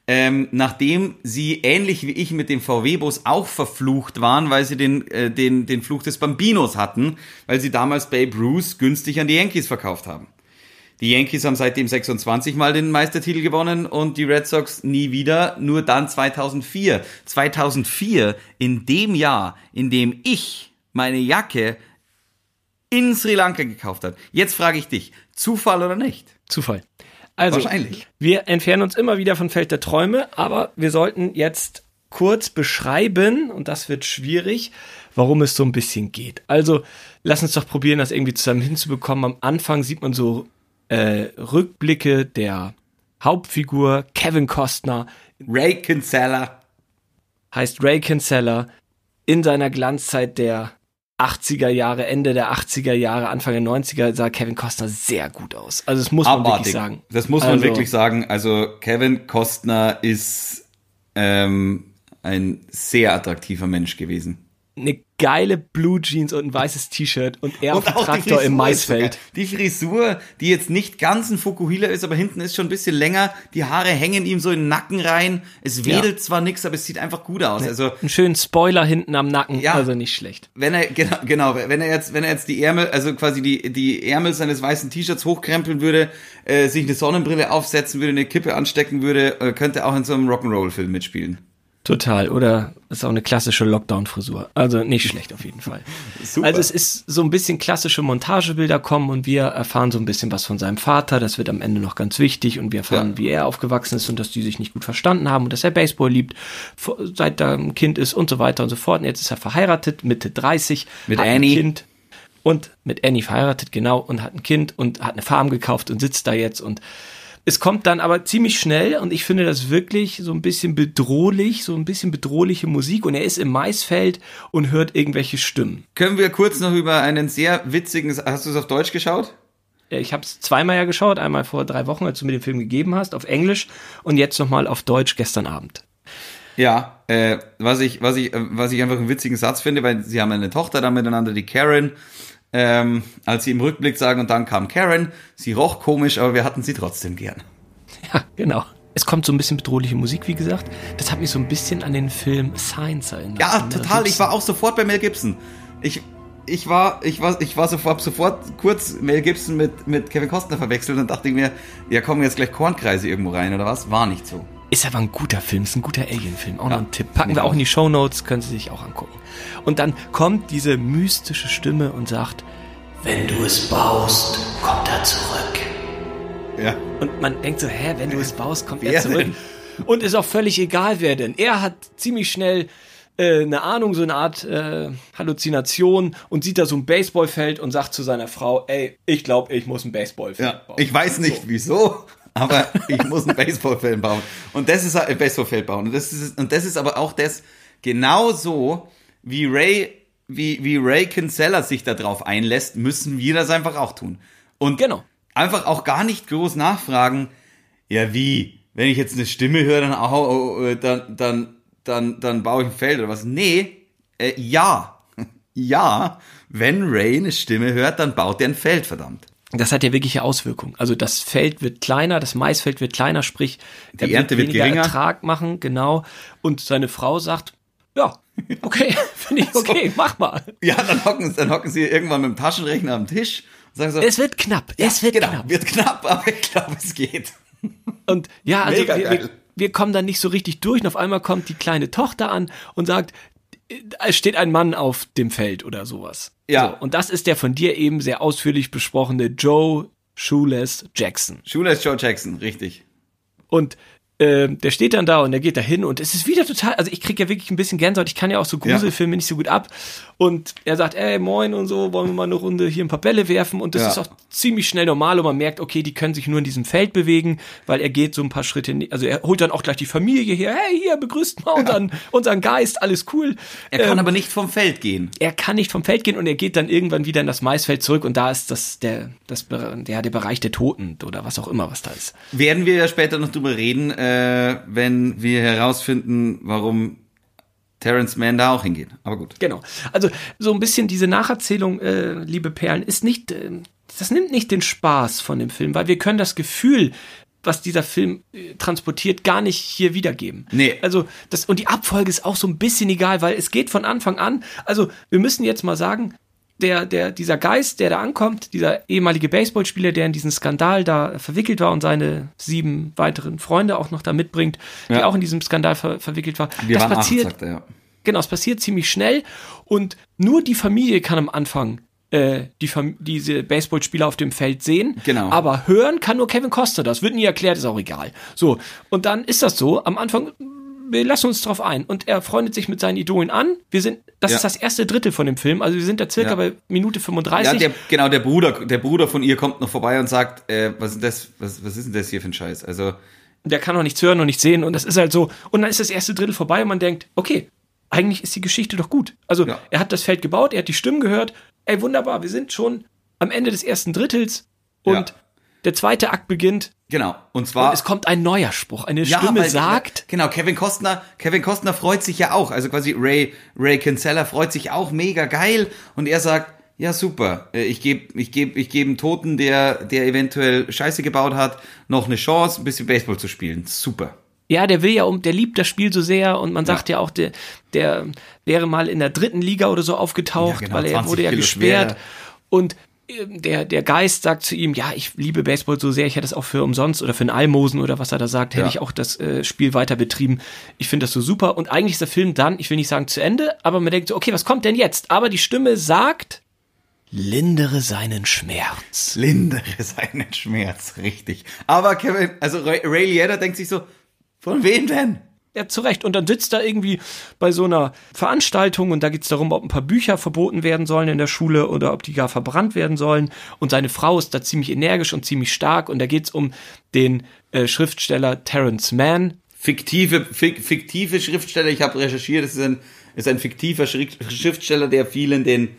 ähm, nachdem sie ähnlich wie ich mit dem VW-Bus auch verflucht waren, weil sie den, äh, den, den Fluch des Bambinos hatten, weil sie damals Babe Ruth günstig an die Yankees verkauft haben. Die Yankees haben seitdem 26 Mal den Meistertitel gewonnen und die Red Sox nie wieder, nur dann 2004. 2004, in dem Jahr, in dem ich meine Jacke in Sri Lanka gekauft habe. Jetzt frage ich dich, Zufall oder nicht? Zufall. Also, Wahrscheinlich. wir entfernen uns immer wieder von Feld der Träume, aber wir sollten jetzt kurz beschreiben, und das wird schwierig, warum es so ein bisschen geht. Also, lass uns doch probieren, das irgendwie zusammen hinzubekommen. Am Anfang sieht man so äh, Rückblicke der Hauptfigur Kevin Costner, Ray Kinsella. heißt Ray Kinsella, in seiner Glanzzeit der 80er Jahre, Ende der 80er Jahre, Anfang der 90er sah Kevin Costner sehr gut aus. Also das muss man abartig. wirklich sagen. Das muss man Also- wirklich sagen. Also Kevin Costner ist ähm, ein sehr attraktiver Mensch gewesen. Eine geile Blue Jeans und ein weißes T-Shirt und er Und auf dem Traktor im Maisfeld. Die Frisur, die jetzt nicht ganz ein Fukuhila ist, aber hinten ist schon ein bisschen länger. Die Haare hängen ihm so in den Nacken rein. Es wedelt zwar nix, aber es sieht einfach gut aus. Also Einen schönen Spoiler hinten am Nacken, Ja. also nicht schlecht. wenn er genau, genau, wenn er jetzt, wenn er jetzt die Ärmel, also quasi die die Ärmel seines weißen T-Shirts hochkrempeln würde, äh, sich eine Sonnenbrille aufsetzen würde, eine Kippe anstecken würde, äh, könnte er auch in so einem Rock'n'Roll-Film mitspielen. Total. Oder ist auch eine klassische Lockdown-Frisur. Also nicht schlecht auf jeden Fall. Super. Also es ist so ein bisschen klassische Montagebilder kommen und wir erfahren so ein bisschen was von seinem Vater. Das wird am Ende noch ganz wichtig und wir erfahren, Ja. wie er aufgewachsen ist und dass die sich nicht gut verstanden haben und dass er Baseball liebt, seit er ein Kind ist und so weiter und so fort. Und jetzt ist er verheiratet, Mitte 30. Mit Annie. Kind und mit Annie verheiratet, genau, und hat ein Kind und hat eine Farm gekauft und sitzt da jetzt und es kommt dann aber ziemlich schnell und ich finde das wirklich so ein bisschen bedrohlich, so ein bisschen bedrohliche Musik und er ist im Maisfeld und hört irgendwelche Stimmen. Können wir kurz noch über einen sehr witzigen, hast du es auf Deutsch geschaut? Ich habe es zweimal ja geschaut, einmal vor drei Wochen, als du mir den Film gegeben hast, auf Englisch und jetzt nochmal auf Deutsch gestern Abend. Ja, äh, was ich, was ich, äh, was ich einfach einen witzigen Satz finde, weil sie haben eine Tochter da miteinander, die Karen, ähm, als sie im Rückblick sagen, und dann kam Karen, sie roch komisch, aber wir hatten sie trotzdem gern. Ja, genau. Es kommt so ein bisschen bedrohliche Musik, wie gesagt. Das hat mich so ein bisschen an den Film Science erinnert. Ja, total. Ich war auch sofort bei Mel Gibson. Ich, ich war, ich war, ich war sofort, sofort kurz Mel Gibson mit, mit Kevin Costner verwechselt und dachte ich mir, ja, kommen jetzt gleich Kornkreise irgendwo rein oder was? War nicht so. Ist aber ein guter Film, ist ein guter Alien-Film. Auch Ja, noch ein Tipp. Packen wir auch in die Show Notes, können Sie sich auch angucken. Und dann kommt diese mystische Stimme und sagt, wenn du es baust, kommt er zurück. Ja. Und man denkt so, hä, wenn du es baust, kommt Wer er zurück. denn? Und ist auch völlig egal, wer denn. Er hat ziemlich schnell äh, eine Ahnung, so eine Art äh, Halluzination und sieht da so ein Baseballfeld und sagt zu seiner Frau, ey, ich glaube, ich muss ein Baseballfeld Ja, bauen. ich weiß nicht wieso, aber ich muss ein Baseballfeld bauen. Und das ist ein Baseballfeld bauen. Und das ist, und das ist aber auch das genauso wie Ray, wie, wie Ray Kinsella sich darauf einlässt, müssen wir das einfach auch tun. Und Genau. einfach auch gar nicht groß nachfragen, ja wie, wenn ich jetzt eine Stimme höre, dann, au, äh, dann, dann, dann, dann baue ich ein Feld oder was. Nee, äh, ja. Ja, wenn Ray eine Stimme hört, dann baut er ein Feld, verdammt. Das hat ja wirkliche Auswirkungen. Also das Feld wird kleiner, das Maisfeld wird kleiner, sprich, er Ernte wird weniger geringer. Ertrag machen, genau. Und seine Frau sagt, ja, okay, finde ich okay, mach mal. Ja, dann hocken, dann hocken sie irgendwann mit dem Taschenrechner am Tisch und sagen so, Es wird knapp, es wird genau, knapp. wird knapp, aber ich glaube, es geht. Und ja, also wir, wir, wir kommen dann nicht so richtig durch und auf einmal kommt die kleine Tochter an und sagt, es steht ein Mann auf dem Feld oder sowas. Ja. So, und das ist der von dir eben sehr ausführlich besprochene Joe Shoeless Jackson. Ist Joe Jackson, richtig. Und ähm, der steht dann da und der geht da hin und es ist wieder total, also ich krieg ja wirklich ein bisschen Gänsehaut, ich kann ja auch so Gruselfilme nicht so gut ab. Und er sagt, ey, moin und so, wollen wir mal eine Runde hier ein paar Bälle werfen und das Ja. ist auch ziemlich schnell normal und man merkt, okay, die können sich nur in diesem Feld bewegen, weil er geht so ein paar Schritte, also er holt dann auch gleich die Familie hier, hey, hier, begrüßt mal unseren, unseren Geist, alles cool. Er kann Ähm, aber nicht vom Feld gehen. er kann nicht vom Feld gehen und er geht dann irgendwann wieder in das Maisfeld zurück und da ist das der das der der Bereich der Toten oder was auch immer was da ist. Werden wir ja später noch drüber reden, äh, wenn wir herausfinden, warum Terrence Mann da auch hingeht. Aber gut. Genau. Also so ein bisschen diese Nacherzählung, äh, liebe Perlen, ist nicht, äh, das nimmt nicht den Spaß von dem Film, weil wir können das Gefühl, was dieser Film äh, transportiert, gar nicht hier wiedergeben. Nee. Also das und die Abfolge ist auch so ein bisschen egal, weil es geht von Anfang an. Also wir müssen jetzt mal sagen, der, der, dieser Geist, der da ankommt, dieser ehemalige Baseballspieler, der in diesen Skandal da verwickelt war und seine sieben weiteren Freunde auch noch da mitbringt, die Ja. auch in diesem Skandal ver verwickelt war. Wir das acht, passiert, sagt er, ja. Genau, es passiert ziemlich schnell und nur die Familie kann am Anfang äh, die Fam diese Baseballspieler auf dem Feld sehen. Genau. Aber hören kann nur Kevin Costner. Das wird nie erklärt, ist auch egal. So, und dann ist das so. Am Anfang, wir lassen uns drauf ein. Und er freundet sich mit seinen Idolen an. Wir sind, das Ja. ist das erste Drittel von dem Film. Also wir sind da circa Ja. bei Minute 35. Ja, der, genau, der Bruder, der Bruder von ihr kommt noch vorbei und sagt, äh, was ist das, was, was ist denn das hier für ein Scheiß? Also, der kann noch nichts hören und nichts sehen und das ist halt so. Und dann ist das erste Drittel vorbei und man denkt, okay, eigentlich ist die Geschichte doch gut. Also Ja. er hat das Feld gebaut, er hat die Stimmen gehört. Ey, wunderbar, wir sind schon am Ende des ersten Drittels und der zweite Akt beginnt Genau. Und zwar. Und es kommt ein neuer Spruch. Eine ja, Stimme weil, sagt. Genau, Kevin Costner, Kevin Costner freut sich ja auch. Also quasi Ray, Ray Kinsella freut sich auch mega geil. Und er sagt, ja super, äh, ich gebe ich geb, ich geb einen Toten, der, der eventuell Scheiße gebaut hat, noch eine Chance, ein bisschen Baseball zu spielen. Super. Ja, der will ja um, der liebt das Spiel so sehr und man sagt ja, ja auch, der, der wäre mal in der dritten Liga oder so aufgetaucht, ja, genau, weil er wurde ja gesperrt. Schwer. Und der, der Geist sagt zu ihm, ja, ich liebe Baseball so sehr, ich hätte es auch für umsonst oder für ein Almosen oder was er da sagt, hätte ja. ich auch das äh, Spiel weiter betrieben. Ich finde das so super. Und eigentlich ist der Film dann, ich will nicht sagen zu Ende, aber man denkt so, okay, was kommt denn jetzt? Aber die Stimme sagt, lindere seinen Schmerz. Lindere seinen Schmerz, richtig. Aber Kevin, also Ray, Ray Liotta denkt sich so, von wem denn? Ja, zu Recht. Und dann sitzt er irgendwie bei so einer Veranstaltung und da geht es darum, ob ein paar Bücher verboten werden sollen in der Schule oder ob die gar verbrannt werden sollen. Und seine Frau ist da ziemlich energisch und ziemlich stark. Und da geht es um den äh, Schriftsteller Terence Mann. Fiktive, fik, fiktive Schriftsteller, ich habe recherchiert, es ist ein, ist ein fiktiver Schriftsteller, der viel in den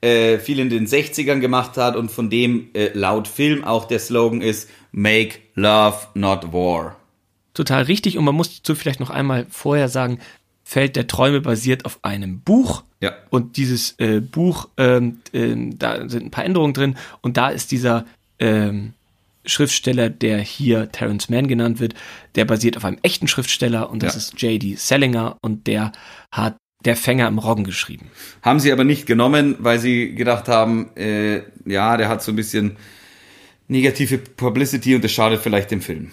äh, viel in den 60ern gemacht hat und von dem äh, laut Film auch der Slogan ist Make Love Not War total richtig. Und man muss dazu vielleicht noch einmal vorher sagen, Feld der Träume basiert auf einem Buch. Ja. Und dieses äh, Buch, ähm, äh, da sind ein paar Änderungen drin. Und da ist dieser ähm, Schriftsteller, der hier Terence Mann genannt wird, der basiert auf einem echten Schriftsteller und das ja. ist J.D. Sellinger und der hat der Fänger im Roggen geschrieben. Haben sie aber nicht genommen, weil sie gedacht haben, äh, ja, der hat so ein bisschen negative Publicity und das schadet vielleicht dem Film.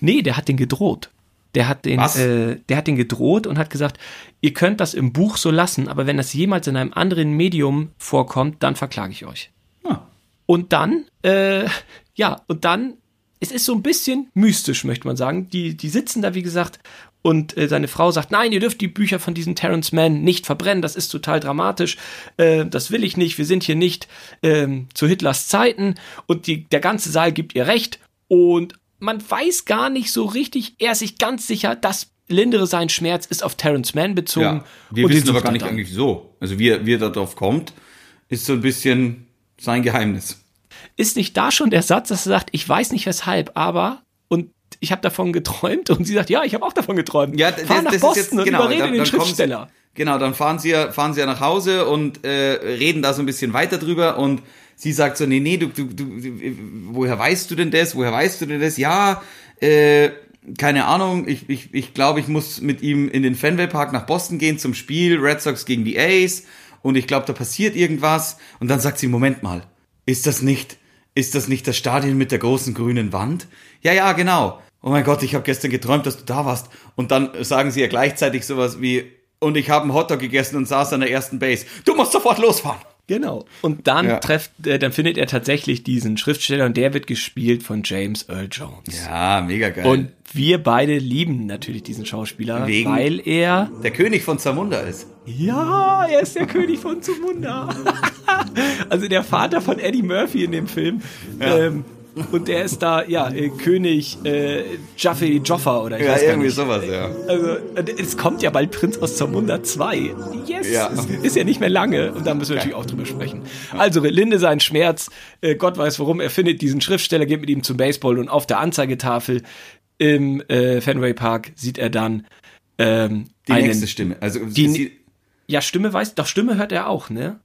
Nee, der hat den gedroht. Der hat den, äh, der hat den gedroht und hat gesagt, ihr könnt das im Buch so lassen, aber wenn das jemals in einem anderen Medium vorkommt, dann verklage ich euch. Ah. Und dann, äh, ja, und dann, es ist so ein bisschen mystisch, möchte man sagen. Die, die sitzen da, wie gesagt, und äh, seine Frau sagt, nein, ihr dürft die Bücher von diesem Terence Mann nicht verbrennen, das ist total dramatisch, äh, das will ich nicht, wir sind hier nicht äh, zu Hitlers Zeiten und die, der ganze Saal gibt ihr recht und man weiß gar nicht so richtig, er ist sich ganz sicher, dass lindere sein Schmerz ist auf Terence Mann bezogen. Ja, wir wissen aber gar nicht eigentlich so. Also wie, wie er darauf kommt, ist so ein bisschen sein Geheimnis. Ist nicht da schon der Satz, dass er sagt, ich weiß nicht weshalb, aber und ich habe davon geträumt und sie sagt, ja, ich habe auch davon geträumt. Ja, das, Fahr nach das Boston ist jetzt, genau, und überrede dann, den Schriftsteller. Sie, genau, dann fahren sie ja, fahren sie ja nach Hause und äh, reden da so ein bisschen weiter drüber und sie sagt so, nee, nee, du, du, du, woher weißt du denn das? Woher weißt du denn das? Ja, äh, keine Ahnung, ich, ich, ich glaube, ich muss mit ihm in den Fenway Park nach Boston gehen zum Spiel, Red Sox gegen die A's und ich glaube, da passiert irgendwas und dann sagt sie, Moment mal, ist das nicht, ist das nicht das Stadion mit der großen grünen Wand? Ja, ja, genau. Oh mein Gott, ich habe gestern geträumt, dass du da warst. Und dann sagen sie ja gleichzeitig sowas wie, und ich habe einen Hotdog gegessen und saß an der ersten Base. Du musst sofort losfahren. Genau. Und dann ja. trefft, äh, dann findet er tatsächlich diesen Schriftsteller und der wird gespielt von James Earl Jones. Ja, mega geil. Und wir beide lieben natürlich diesen Schauspieler, Wegen weil er der König von Zamunda ist. Ja, er ist der König von Zamunda. also der Vater von Eddie Murphy in dem Film. Ja. Ähm, und der ist da, ja, äh, König äh, Jaffe Joffa oder ich Ja, weiß gar irgendwie nicht. sowas, ja. Also, es kommt ja bald Prinz aus Zamunda 2. Yes! Ja. Ist ja nicht mehr lange und da müssen wir natürlich auch drüber sprechen. Also, Linde sein Schmerz, äh, Gott weiß warum, er findet diesen Schriftsteller, geht mit ihm zum Baseball und auf der Anzeigetafel im äh, Fenway Park sieht er dann ähm, die einen, nächste Stimme. Also, die, ja, Stimme weiß, doch Stimme hört er auch, ne?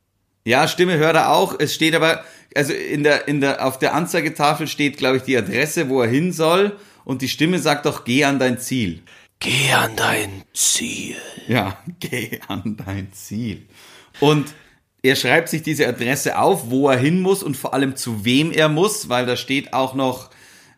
Ja, Stimme hört er auch. Es steht aber, also in der, in der, auf der Anzeigetafel steht, glaube ich, die Adresse, wo er hin soll. Und die Stimme sagt doch, geh an dein Ziel. Geh an dein Ziel. Ja, geh an dein Ziel. Und er schreibt sich diese Adresse auf, wo er hin muss und vor allem zu wem er muss, weil da steht auch noch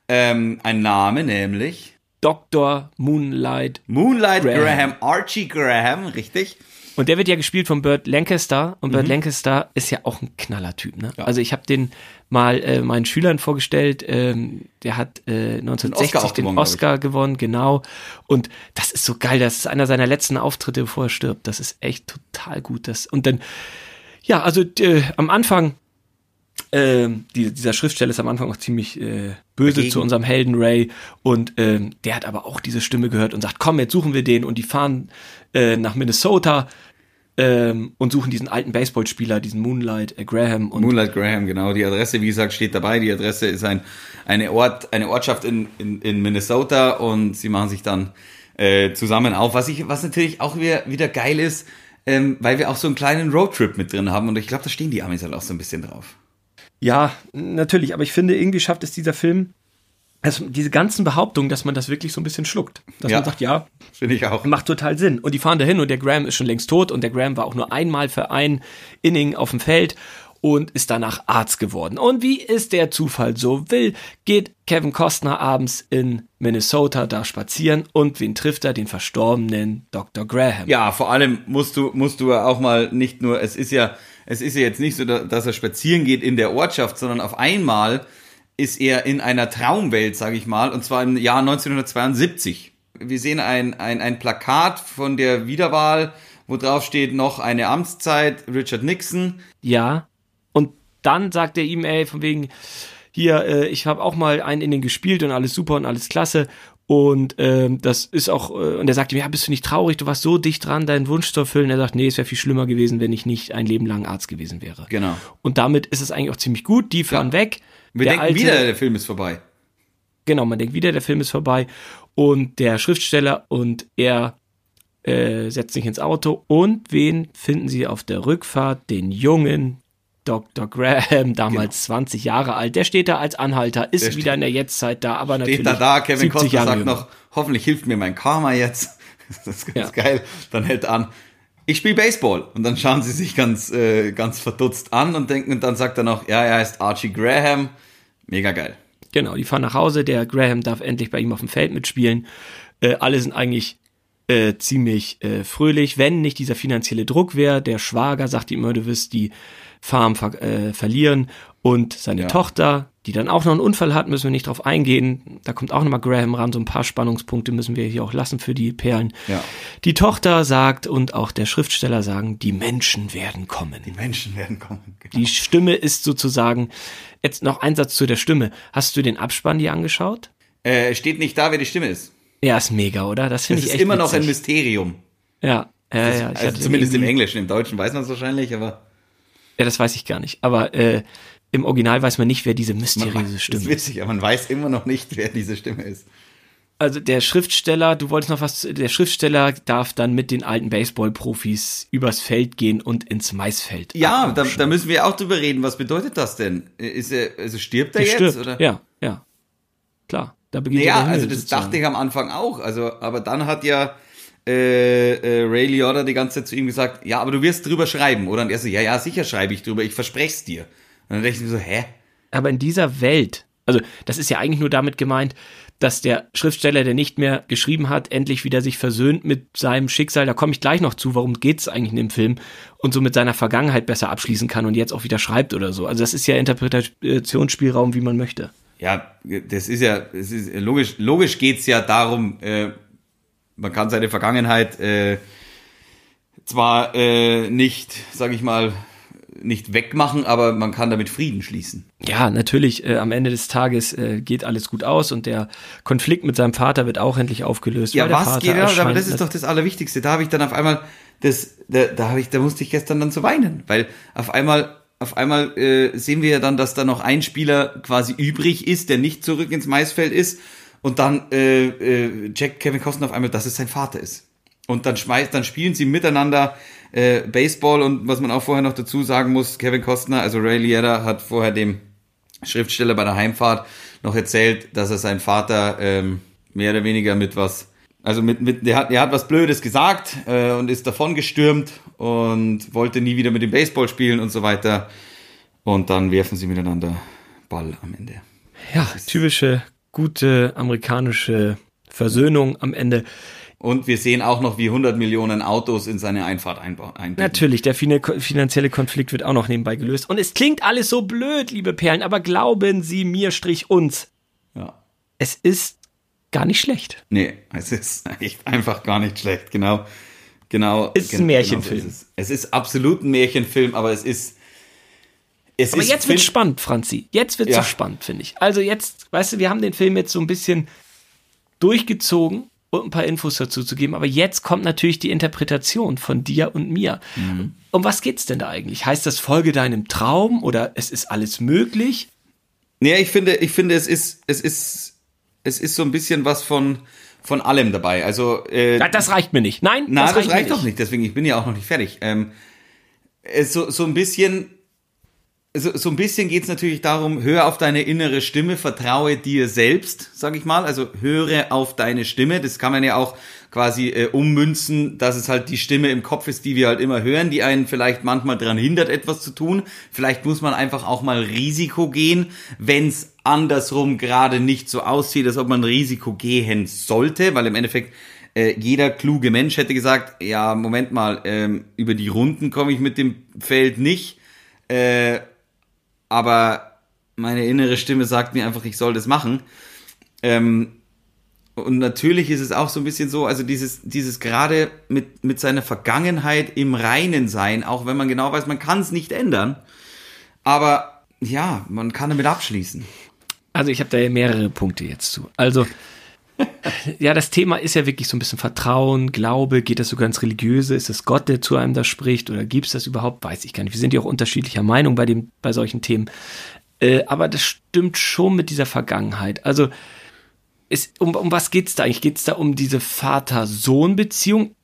ähm, ein Name, nämlich Dr. Moonlight. Moonlight Graham. Graham, Archie Graham, richtig. Und der wird ja gespielt von Burt Lancaster. Und Burt mhm. Lancaster ist ja auch ein Knallertyp. Ne? Ja. Also ich habe den mal äh, meinen Schülern vorgestellt. Ähm, der hat äh, 1960 Oscar den gewonnen, Oscar gewonnen, genau. Und das ist so geil. Das ist einer seiner letzten Auftritte, bevor er stirbt. Das ist echt total gut. Das, und dann, ja, also äh, am Anfang äh, die, dieser Schriftsteller ist am Anfang auch ziemlich äh, böse Dagegen. zu unserem Helden Ray und ähm, der hat aber auch diese Stimme gehört und sagt, komm, jetzt suchen wir den und die fahren äh, nach Minnesota. Ähm, und suchen diesen alten Baseballspieler, diesen Moonlight äh, Graham. Und Moonlight Graham, genau. Die Adresse, wie gesagt, steht dabei. Die Adresse ist ein, eine, Ort, eine Ortschaft in, in, in Minnesota und sie machen sich dann äh, zusammen auf. Was, ich, was natürlich auch wieder, wieder geil ist, ähm, weil wir auch so einen kleinen Roadtrip mit drin haben und ich glaube, da stehen die Amis halt auch so ein bisschen drauf. Ja, natürlich, aber ich finde, irgendwie schafft es dieser Film, also diese ganzen Behauptungen, dass man das wirklich so ein bisschen schluckt. Dass Ja. man sagt, ja, Finde ich auch. macht total Sinn. Und die fahren dahin und der Graham ist schon längst tot und der Graham war auch nur einmal für ein Inning auf dem Feld und ist danach Arzt geworden. Und wie es der Zufall so will, geht Kevin Costner abends in Minnesota da spazieren und wen trifft er? Den verstorbenen Dr. Graham. Ja, vor allem musst du, musst du auch mal nicht nur, es ist ja, es ist ja jetzt nicht so, da- dass er spazieren geht in der Ortschaft, sondern auf einmal ist er in einer Traumwelt, sage ich mal, und zwar im Jahr 1972. Wir sehen ein, ein, ein Plakat von der Wiederwahl, wo drauf steht noch eine Amtszeit, Richard Nixon. Ja. Und dann sagt er ihm, ey, von wegen, hier, äh, ich habe auch mal einen Inning gespielt und alles super und alles klasse. Und ähm, das ist auch, äh, und er sagt ihm, ja, bist du nicht traurig, du warst so dicht dran, deinen Wunsch zu erfüllen. Er sagt, nee, es wäre viel schlimmer gewesen, wenn ich nicht ein Leben lang Arzt gewesen wäre. Genau. Und damit ist es eigentlich auch ziemlich gut. Die fahren Ja. weg. Wir Der denken alte- wieder, der Film ist vorbei. Genau, man denkt wieder, der Film ist vorbei. Und der Schriftsteller und er äh, setzt sich ins Auto. Und wen finden sie auf der Rückfahrt? Den jungen Dr. Graham, damals 20 Jahre alt. Der steht da als Anhalter, ist Genau. Der wieder in der Jetztzeit da, aber natürlich. Steht da da, Kevin 70 Costner sagt noch, hoffentlich hilft mir mein Karma jetzt. Das ist ganz Ja. geil. Dann hält an, ich spiele Baseball. Und dann schauen sie sich ganz, äh, ganz verdutzt an und denken, und dann sagt er noch, ja, er heißt Archie Graham. Mega geil. Genau, die fahren nach Hause. Der Graham darf endlich bei ihm auf dem Feld mitspielen. Äh, alle sind eigentlich äh, ziemlich äh, fröhlich, wenn nicht dieser finanzielle Druck wäre. Der Schwager sagt ihm immer, du wirst die Farm ver äh, verlieren. Und seine Ja. Tochter, die dann auch noch einen Unfall hat, müssen wir nicht drauf eingehen. Da kommt auch nochmal Graham ran. So ein paar Spannungspunkte müssen wir hier auch lassen für die Perlen. Ja. Die Tochter sagt und auch der Schriftsteller sagen, die Menschen werden kommen. Die Menschen werden kommen. Genau. Die Stimme ist sozusagen, jetzt noch ein Satz zu der Stimme. Hast du den Abspann dir angeschaut? Äh, steht nicht da, wer die Stimme ist. Ja, ist mega, oder? Das finde Es ich ist echt immer noch ein witzig. Mysterium. Ja, ja, ja. Ich also zumindest im Englischen, im Deutschen weiß man es wahrscheinlich, aber Ja, das weiß ich gar nicht. Aber äh, im Original weiß man nicht, wer diese mysteriöse das ist Stimme ist. witzig, aber man weiß immer noch nicht, wer diese Stimme ist. Also der Schriftsteller, du wolltest noch was, der Schriftsteller darf dann mit den alten Baseballprofis übers Feld gehen und ins Maisfeld. Ja, da, da müssen wir auch drüber reden. Was bedeutet das denn? Ist er, also stirbt er Der jetzt? stirbt. Oder? Ja, ja. Klar. Da beginnt Ja, also das sozusagen. dachte ich am Anfang auch. Also, aber dann hat ja äh, äh, Ray Liotta die ganze Zeit zu ihm gesagt, ja, aber du wirst drüber schreiben, oder? Und er so, ja, ja, sicher schreibe ich drüber, ich verspreche dir. Und dann dachte ich mir so, hä? Aber in dieser Welt, also das ist ja eigentlich nur damit gemeint, dass der Schriftsteller, der nicht mehr geschrieben hat, endlich wieder sich versöhnt mit seinem Schicksal. Da komme ich gleich noch zu, warum geht's eigentlich in dem Film und so mit seiner Vergangenheit besser abschließen kann und jetzt auch wieder schreibt oder so. Also das ist ja Interpretationsspielraum, wie man möchte. Ja, das ist ja, es ist logisch, logisch geht's ja darum, äh, man kann seine Vergangenheit äh, zwar äh, nicht, sag ich mal, nicht wegmachen, aber man kann damit Frieden schließen. Ja, natürlich, äh, am Ende des Tages äh, geht alles gut aus und der Konflikt mit seinem Vater wird auch endlich aufgelöst. Ja, was geht ja, aber das ist doch das Allerwichtigste. Da habe ich dann auf einmal das, da, da habe ich, da musste ich gestern dann so weinen, weil auf einmal, auf einmal äh, sehen wir ja dann, dass da noch ein Spieler quasi übrig ist, der nicht zurück ins Maisfeld ist und dann äh, äh, checkt Kevin Costner auf einmal, dass es sein Vater ist. Und dann schmeißt, dann spielen sie miteinander äh, Baseball und was man auch vorher noch dazu sagen muss, Kevin Costner, also Ray Liotta hat vorher dem Schriftsteller bei der Heimfahrt noch erzählt, dass er seinen Vater ähm, mehr oder weniger mit was, also mit, mit der, hat, der hat was Blödes gesagt äh, und ist davon gestürmt und wollte nie wieder mit dem Baseball spielen und so weiter. Und dann werfen sie miteinander Ball am Ende. Ja, typische, gute amerikanische Versöhnung am Ende. Und wir sehen auch noch, wie 100 Millionen Autos in seine Einfahrt einbauen. Natürlich, der fina- finanzielle Konflikt wird auch noch nebenbei gelöst. Und es klingt alles so blöd, liebe Perlen, aber glauben Sie mir, Strich uns, Ja. es ist gar nicht schlecht. Nee, es ist echt einfach gar nicht schlecht, genau. Genau. Ist ein Märchenfilm. so ist es. es ist absolut ein Märchenfilm, aber es ist. Es Aber ist jetzt wird Film- spannend, Franzi. Jetzt wird so Ja. spannend, finde ich. Also jetzt, weißt du, wir haben den Film jetzt so ein bisschen durchgezogen und ein paar Infos dazu zu geben. Aber jetzt kommt natürlich die Interpretation von dir und mir. Mhm. Um was geht's denn da eigentlich? Heißt das Folge deinem Traum oder es ist alles möglich? Ja, ich finde, ich finde, es ist, es ist, es ist so ein bisschen was von, von allem dabei. Also äh, das reicht mir nicht. Nein, na, das, reicht, das reicht doch nicht. Deswegen, ich bin ja auch noch nicht fertig. Ähm, so, so ein bisschen so, so ein bisschen geht's natürlich darum, hör auf deine innere Stimme, vertraue dir selbst, sag ich mal. Also höre auf deine Stimme. Das kann man ja auch quasi äh, ummünzen, dass es halt die Stimme im Kopf ist, die wir halt immer hören, die einen vielleicht manchmal daran hindert, etwas zu tun. Vielleicht muss man einfach auch mal Risiko gehen, wenn's andersrum gerade nicht so aussieht, als ob man Risiko gehen sollte, weil im Endeffekt äh, jeder kluge Mensch hätte gesagt, ja, Moment mal, ähm, über die Runden komme ich mit dem Feld nicht. Äh, aber meine innere Stimme sagt mir einfach, ich soll das machen. Ähm, und natürlich ist es auch so ein bisschen so, also dieses, dieses gerade mit, mit seiner Vergangenheit im Reinen sein, auch wenn man genau weiß, man kann es nicht ändern. Aber ja, man kann damit abschließen. Also ich habe da ja mehrere Punkte jetzt zu. Also ja, das Thema ist ja wirklich so ein bisschen Vertrauen, Glaube, geht das sogar ins Religiöse? Ist es Gott, der zu einem da spricht oder gibt es das überhaupt? Weiß ich gar nicht. Wir sind ja auch unterschiedlicher Meinung bei, dem, bei solchen Themen. Äh, aber das stimmt schon mit dieser Vergangenheit. Also, ist, um, um was geht's da eigentlich? Geht's da um diese Vater-Sohn-Beziehung?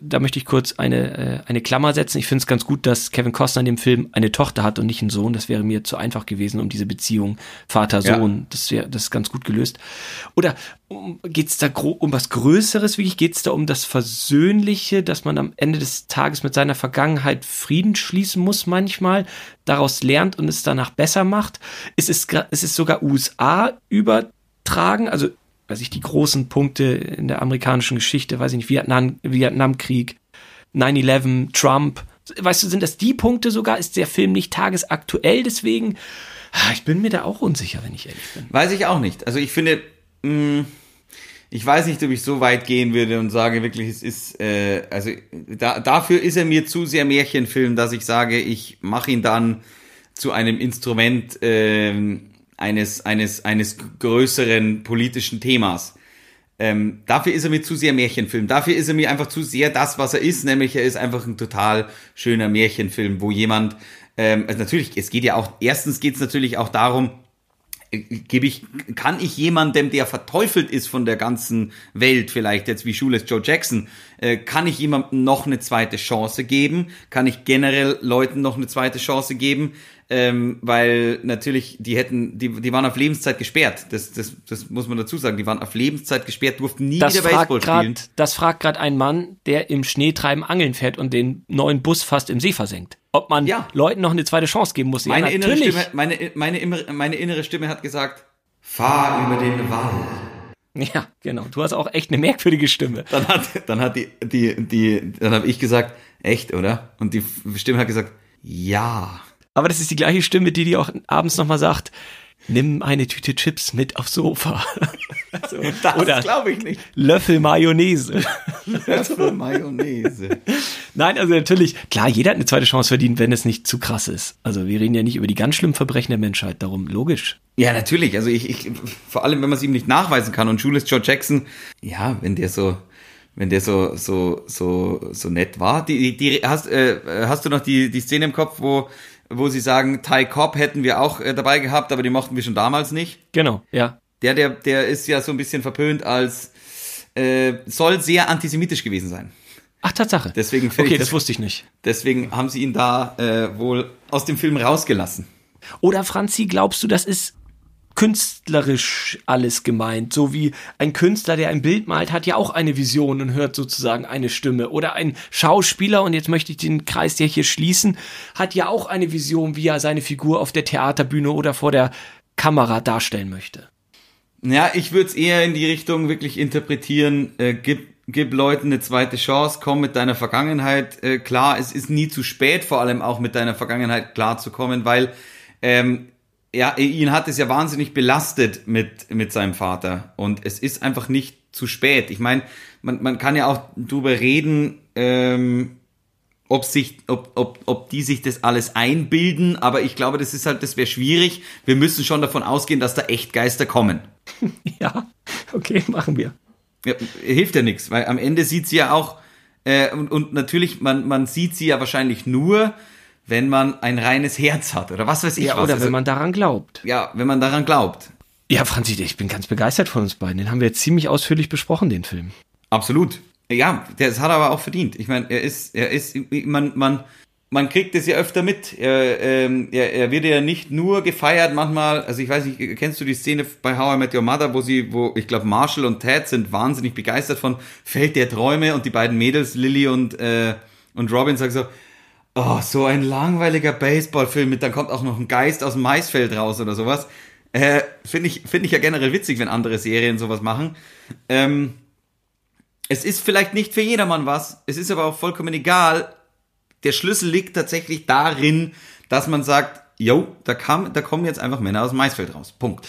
Da möchte ich kurz eine, äh, eine Klammer setzen. Ich finde es ganz gut, dass Kevin Costner in dem Film eine Tochter hat und nicht einen Sohn. Das wäre mir zu einfach gewesen, um diese Beziehung Vater-Sohn. Ja. Das wäre das ist ganz gut gelöst. Oder um, geht es da um was Größeres? Wirklich geht es da um das Versöhnliche, dass man am Ende des Tages mit seiner Vergangenheit Frieden schließen muss manchmal, daraus lernt und es danach besser macht? Ist es, ist es sogar USA übertragen? Also weiß ich, die großen Punkte in der amerikanischen Geschichte, weiß ich nicht, Vietnam, Vietnamkrieg, 9-11, Trump. Weißt du, sind das die Punkte sogar? Ist der Film nicht tagesaktuell? Deswegen, ah, ich bin mir da auch unsicher, wenn ich ehrlich bin. Weiß ich auch nicht. Also ich finde, mh, mm, ich weiß nicht, ob ich so weit gehen würde und sage wirklich, es ist, äh, also da, dafür ist er mir zu sehr Märchenfilm, dass ich sage, ich mache ihn dann zu einem Instrument, äh, eines, eines, eines größeren politischen Themas. Ähm, dafür ist er mir zu sehr Märchenfilm. Dafür ist er mir einfach zu sehr das, was er ist, nämlich er ist einfach ein total schöner Märchenfilm, wo jemand, ähm, also natürlich, es geht ja auch, erstens geht es natürlich auch darum, äh, gebe ich, kann ich jemandem, der verteufelt ist von der ganzen Welt, vielleicht jetzt wie Schules Joe Jackson, äh, kann ich jemandem noch eine zweite Chance geben? Kann ich generell Leuten noch eine zweite Chance geben? Ähm, weil natürlich die hätten, die, die waren auf Lebenszeit gesperrt. Das, das, das muss man dazu sagen. Die waren auf Lebenszeit gesperrt, durften nie das wieder Baseball grad, spielen. Das fragt gerade ein Mann, der im Schneetreiben angeln fährt und den neuen Bus fast im See versenkt. Ob man ja. Leuten noch eine zweite Chance geben muss. Meine, ja, innere Stimme, meine, meine, meine innere Stimme hat gesagt, fahr über den Wall. Ja, genau. Du hast auch echt eine merkwürdige Stimme. Dann hat, dann hat die, die, die, dann habe ich gesagt, echt, oder? Und die Stimme hat gesagt, ja. Aber das ist die gleiche Stimme, die dir auch abends nochmal sagt, nimm eine Tüte Chips mit aufs Sofa. also, das glaube ich nicht. Löffel Mayonnaise. Löffel Mayonnaise. Nein, also natürlich, klar, jeder hat eine zweite Chance verdient, wenn es nicht zu krass ist. Also wir reden ja nicht über die ganz schlimmen Verbrechen der Menschheit, darum logisch. Ja, natürlich. Also ich, ich vor allem, wenn man es ihm nicht nachweisen kann. Und Julius George Jackson, ja, wenn der so wenn der so so so so nett war. Die die hast äh, hast du noch die die Szene im Kopf, wo wo sie sagen, Ty Cobb hätten wir auch äh, dabei gehabt, aber die mochten wir schon damals nicht. Genau, ja. Der, der, der ist ja so ein bisschen verpönt als, äh, soll sehr antisemitisch gewesen sein. Ach, Tatsache. Deswegen okay, ich das, das wusste ich nicht. Deswegen haben sie ihn da äh, wohl aus dem Film rausgelassen. Oder Franzi, glaubst du, das ist künstlerisch alles gemeint. So wie ein Künstler, der ein Bild malt, hat ja auch eine Vision und hört sozusagen eine Stimme. Oder ein Schauspieler, und jetzt möchte ich den Kreis ja hier schließen, hat ja auch eine Vision, wie er seine Figur auf der Theaterbühne oder vor der Kamera darstellen möchte. Ja, ich würde es eher in die Richtung wirklich interpretieren, äh, gib, gib Leuten eine zweite Chance, komm mit deiner Vergangenheit äh, klar. Es ist nie zu spät, vor allem auch mit deiner Vergangenheit klar zu kommen, weil ähm, ja, ihn hat es ja wahnsinnig belastet mit, mit seinem Vater. Und es ist einfach nicht zu spät. Ich meine, man, man kann ja auch drüber reden, ähm, ob sich, ob, ob, ob die sich das alles einbilden, aber ich glaube, das ist halt, das wäre schwierig. Wir müssen schon davon ausgehen, dass da echt Geister kommen. Ja, okay, machen wir. Ja, hilft ja nichts, weil am Ende sieht sie ja auch, äh, und, und natürlich, man, man sieht sie ja wahrscheinlich nur, wenn man ein reines Herz hat oder was weiß ich Ja, was. oder Also, wenn man daran glaubt. ja, wenn man daran glaubt. Ja, Franzi, ich bin ganz begeistert von uns beiden. Den haben wir jetzt ziemlich ausführlich besprochen, den Film. Absolut. Ja, das hat er aber auch verdient. Ich meine, er ist, er ist, man, man, man kriegt es ja öfter mit. Er, ähm, er, er wird ja nicht nur gefeiert, manchmal, also ich weiß nicht, kennst du die Szene bei How I Met Your Mother, wo sie, wo ich glaube Marshall und Ted sind wahnsinnig begeistert von Feld der Träume und die beiden Mädels, Lily und, äh, und Robin, sagen so, oh, so ein langweiliger Baseballfilm mit, dann kommt auch noch ein Geist aus dem Maisfeld raus oder sowas. Äh, Finde ich, finde ich ja generell witzig, wenn andere Serien sowas machen. Ähm, es ist vielleicht nicht für jedermann was, es ist aber auch vollkommen egal. Der Schlüssel liegt tatsächlich darin, dass man sagt, yo, da, kam, da kommen jetzt einfach Männer aus dem Maisfeld raus. Punkt.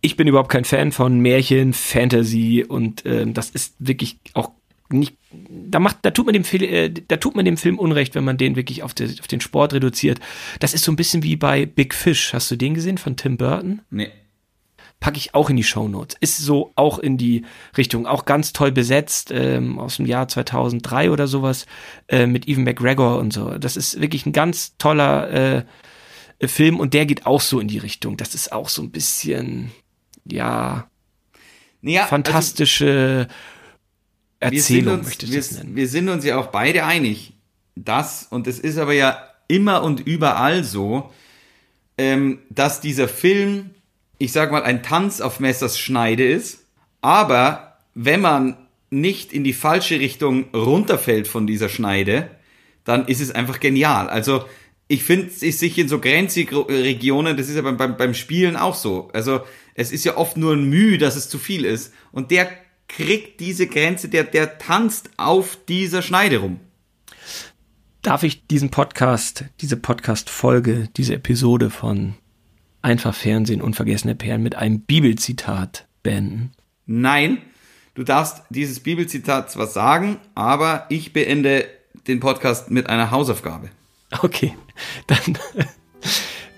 Ich bin überhaupt kein Fan von Märchen, Fantasy und ähm, das ist wirklich auch nicht. Da macht, da tut man dem Film, äh, da tut man dem Film Unrecht, wenn man den wirklich auf, de, auf den Sport reduziert. Das ist so ein bisschen wie bei Big Fish. Hast du den gesehen von Tim Burton? Nee. packe ich auch in die Shownotes. Ist so auch in die Richtung, auch ganz toll besetzt, ähm, aus dem Jahr 2003 oder sowas, äh, mit Evan McGregor und so. Das ist wirklich ein ganz toller äh, Film und der geht auch so in die Richtung. Das ist auch so ein bisschen, ja, Naja, also fantastische sind Erzählung, uns, möchte ich wir, das nennen. wir sind uns ja auch beide einig, dass, und es ist aber ja immer und überall so, ähm, dass dieser Film, ich sag mal, ein Tanz auf Messers Schneide ist, aber wenn man nicht in die falsche Richtung runterfällt von dieser Schneide, dann ist es einfach genial. Also ich finde, es sich in so Grenzregionen, das ist ja beim, beim, beim Spielen auch so. Also es ist ja oft nur ein Mühe, dass es zu viel ist. Und der kriegt diese Grenze, der, der tanzt auf dieser Schneide rum. Darf ich diesen Podcast, diese Podcast-Folge, diese Episode von Einfach Fernsehen, unvergessene Perlen mit einem Bibelzitat beenden? Nein, du darfst dieses Bibelzitat zwar sagen, aber ich beende den Podcast mit einer Hausaufgabe. Okay, dann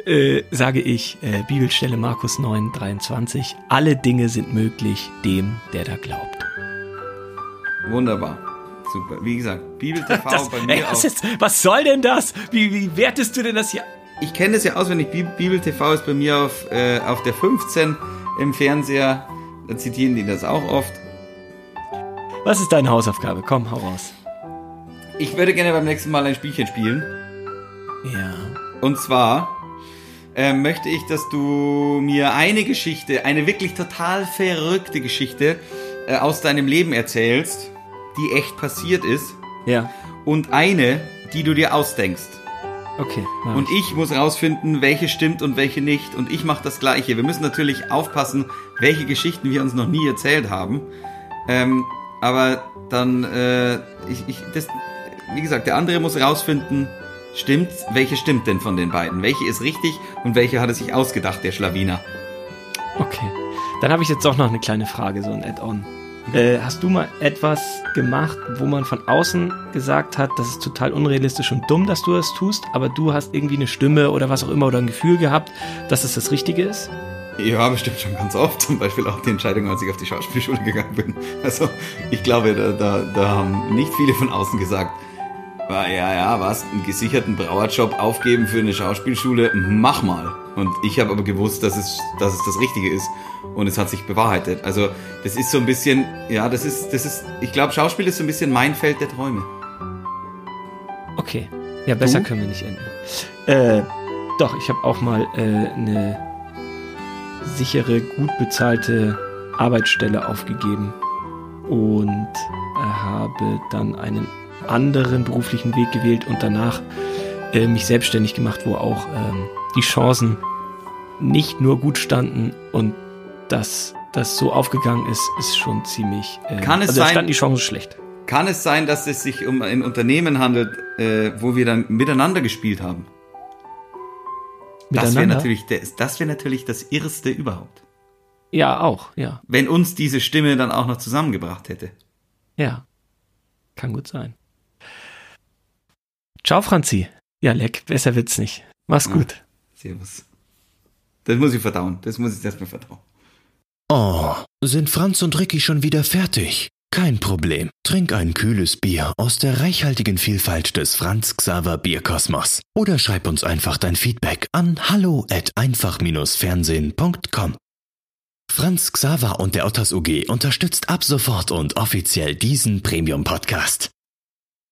äh, sage ich äh, Bibelstelle Markus 9, 23. Alle Dinge sind möglich dem, der da glaubt. Wunderbar. Super. Wie gesagt, Bibel TV Das, bei ey, mir was, auf. ist, was soll denn das? Wie, wie wertest du denn das hier? Ich kenne das ja auswendig. Bib- Bibel TV ist bei mir auf, äh, auf der 15 im Fernseher. Da zitieren die das auch oft. Was ist deine Hausaufgabe? Komm, hau raus. Ich würde gerne beim nächsten Mal ein Spielchen spielen. Ja. Und zwar äh, möchte ich, dass du mir eine Geschichte, eine wirklich total verrückte Geschichte äh, aus deinem Leben erzählst, die echt passiert ist. Ja. Und eine, die du dir ausdenkst. Okay. Und ich. ich muss rausfinden, welche stimmt und welche nicht. Und ich mache das Gleiche. Wir müssen natürlich aufpassen, welche Geschichten wir uns noch nie erzählt haben. Ähm, aber dann, äh, ich, ich, das, wie gesagt, der andere muss rausfinden, stimmt, welche stimmt denn von den beiden? Welche ist richtig und welche hat er sich ausgedacht, der Schlawiner? Okay. Dann habe ich jetzt doch noch eine kleine Frage, so ein Add-on. Äh, hast du mal etwas gemacht, wo man von außen gesagt hat, das ist total unrealistisch und dumm, dass du das tust, aber du hast irgendwie eine Stimme oder was auch immer oder ein Gefühl gehabt, dass es das Richtige ist? Ja, bestimmt schon ganz oft. Zum Beispiel auch die Entscheidung, als ich auf die Schauspielschule gegangen bin. Also, ich glaube, da, da, da haben nicht viele von außen gesagt, "Ah, ja, ja, was, einen gesicherten Brauerjob aufgeben für eine Schauspielschule, mach mal. Und ich habe aber gewusst, dass es, dass es das Richtige ist. Und es hat sich bewahrheitet. Also, das ist so ein bisschen, ja, das ist, das ist, ich glaube, Schauspiel ist so ein bisschen mein Feld der Träume. Okay. Ja, besser Du? können wir nicht enden. Äh, doch, ich habe auch mal äh, eine sichere, gut bezahlte Arbeitsstelle aufgegeben und äh, habe dann einen anderen beruflichen Weg gewählt und danach äh, mich selbstständig gemacht, wo auch ähm, die Chancen nicht nur gut standen und dass das so aufgegangen ist, ist schon ziemlich. Äh, Kann es also sein- standen die Chancen schlecht. Kann es sein, dass es sich um ein Unternehmen handelt, äh, wo wir dann miteinander gespielt haben? Das wäre Miteinander? natürlich, das wäre natürlich das Irrste überhaupt. Ja, auch, ja. Wenn uns diese Stimme dann auch noch zusammengebracht hätte. Ja, kann gut sein. Ciao, Franzi. Ja, leck, besser wird's nicht. Mach's gut. Servus. Das muss ich verdauen. Das muss ich erstmal verdauen. Oh, sind Franz und Ricky schon wieder fertig? Kein Problem. Trink ein kühles Bier aus der reichhaltigen Vielfalt des Franz Xaver Bierkosmos. Oder schreib uns einfach dein Feedback an hallo at einfach-fernsehen.com. Franz Xaver und der Otters UG unterstützt ab sofort und offiziell diesen Premium-Podcast.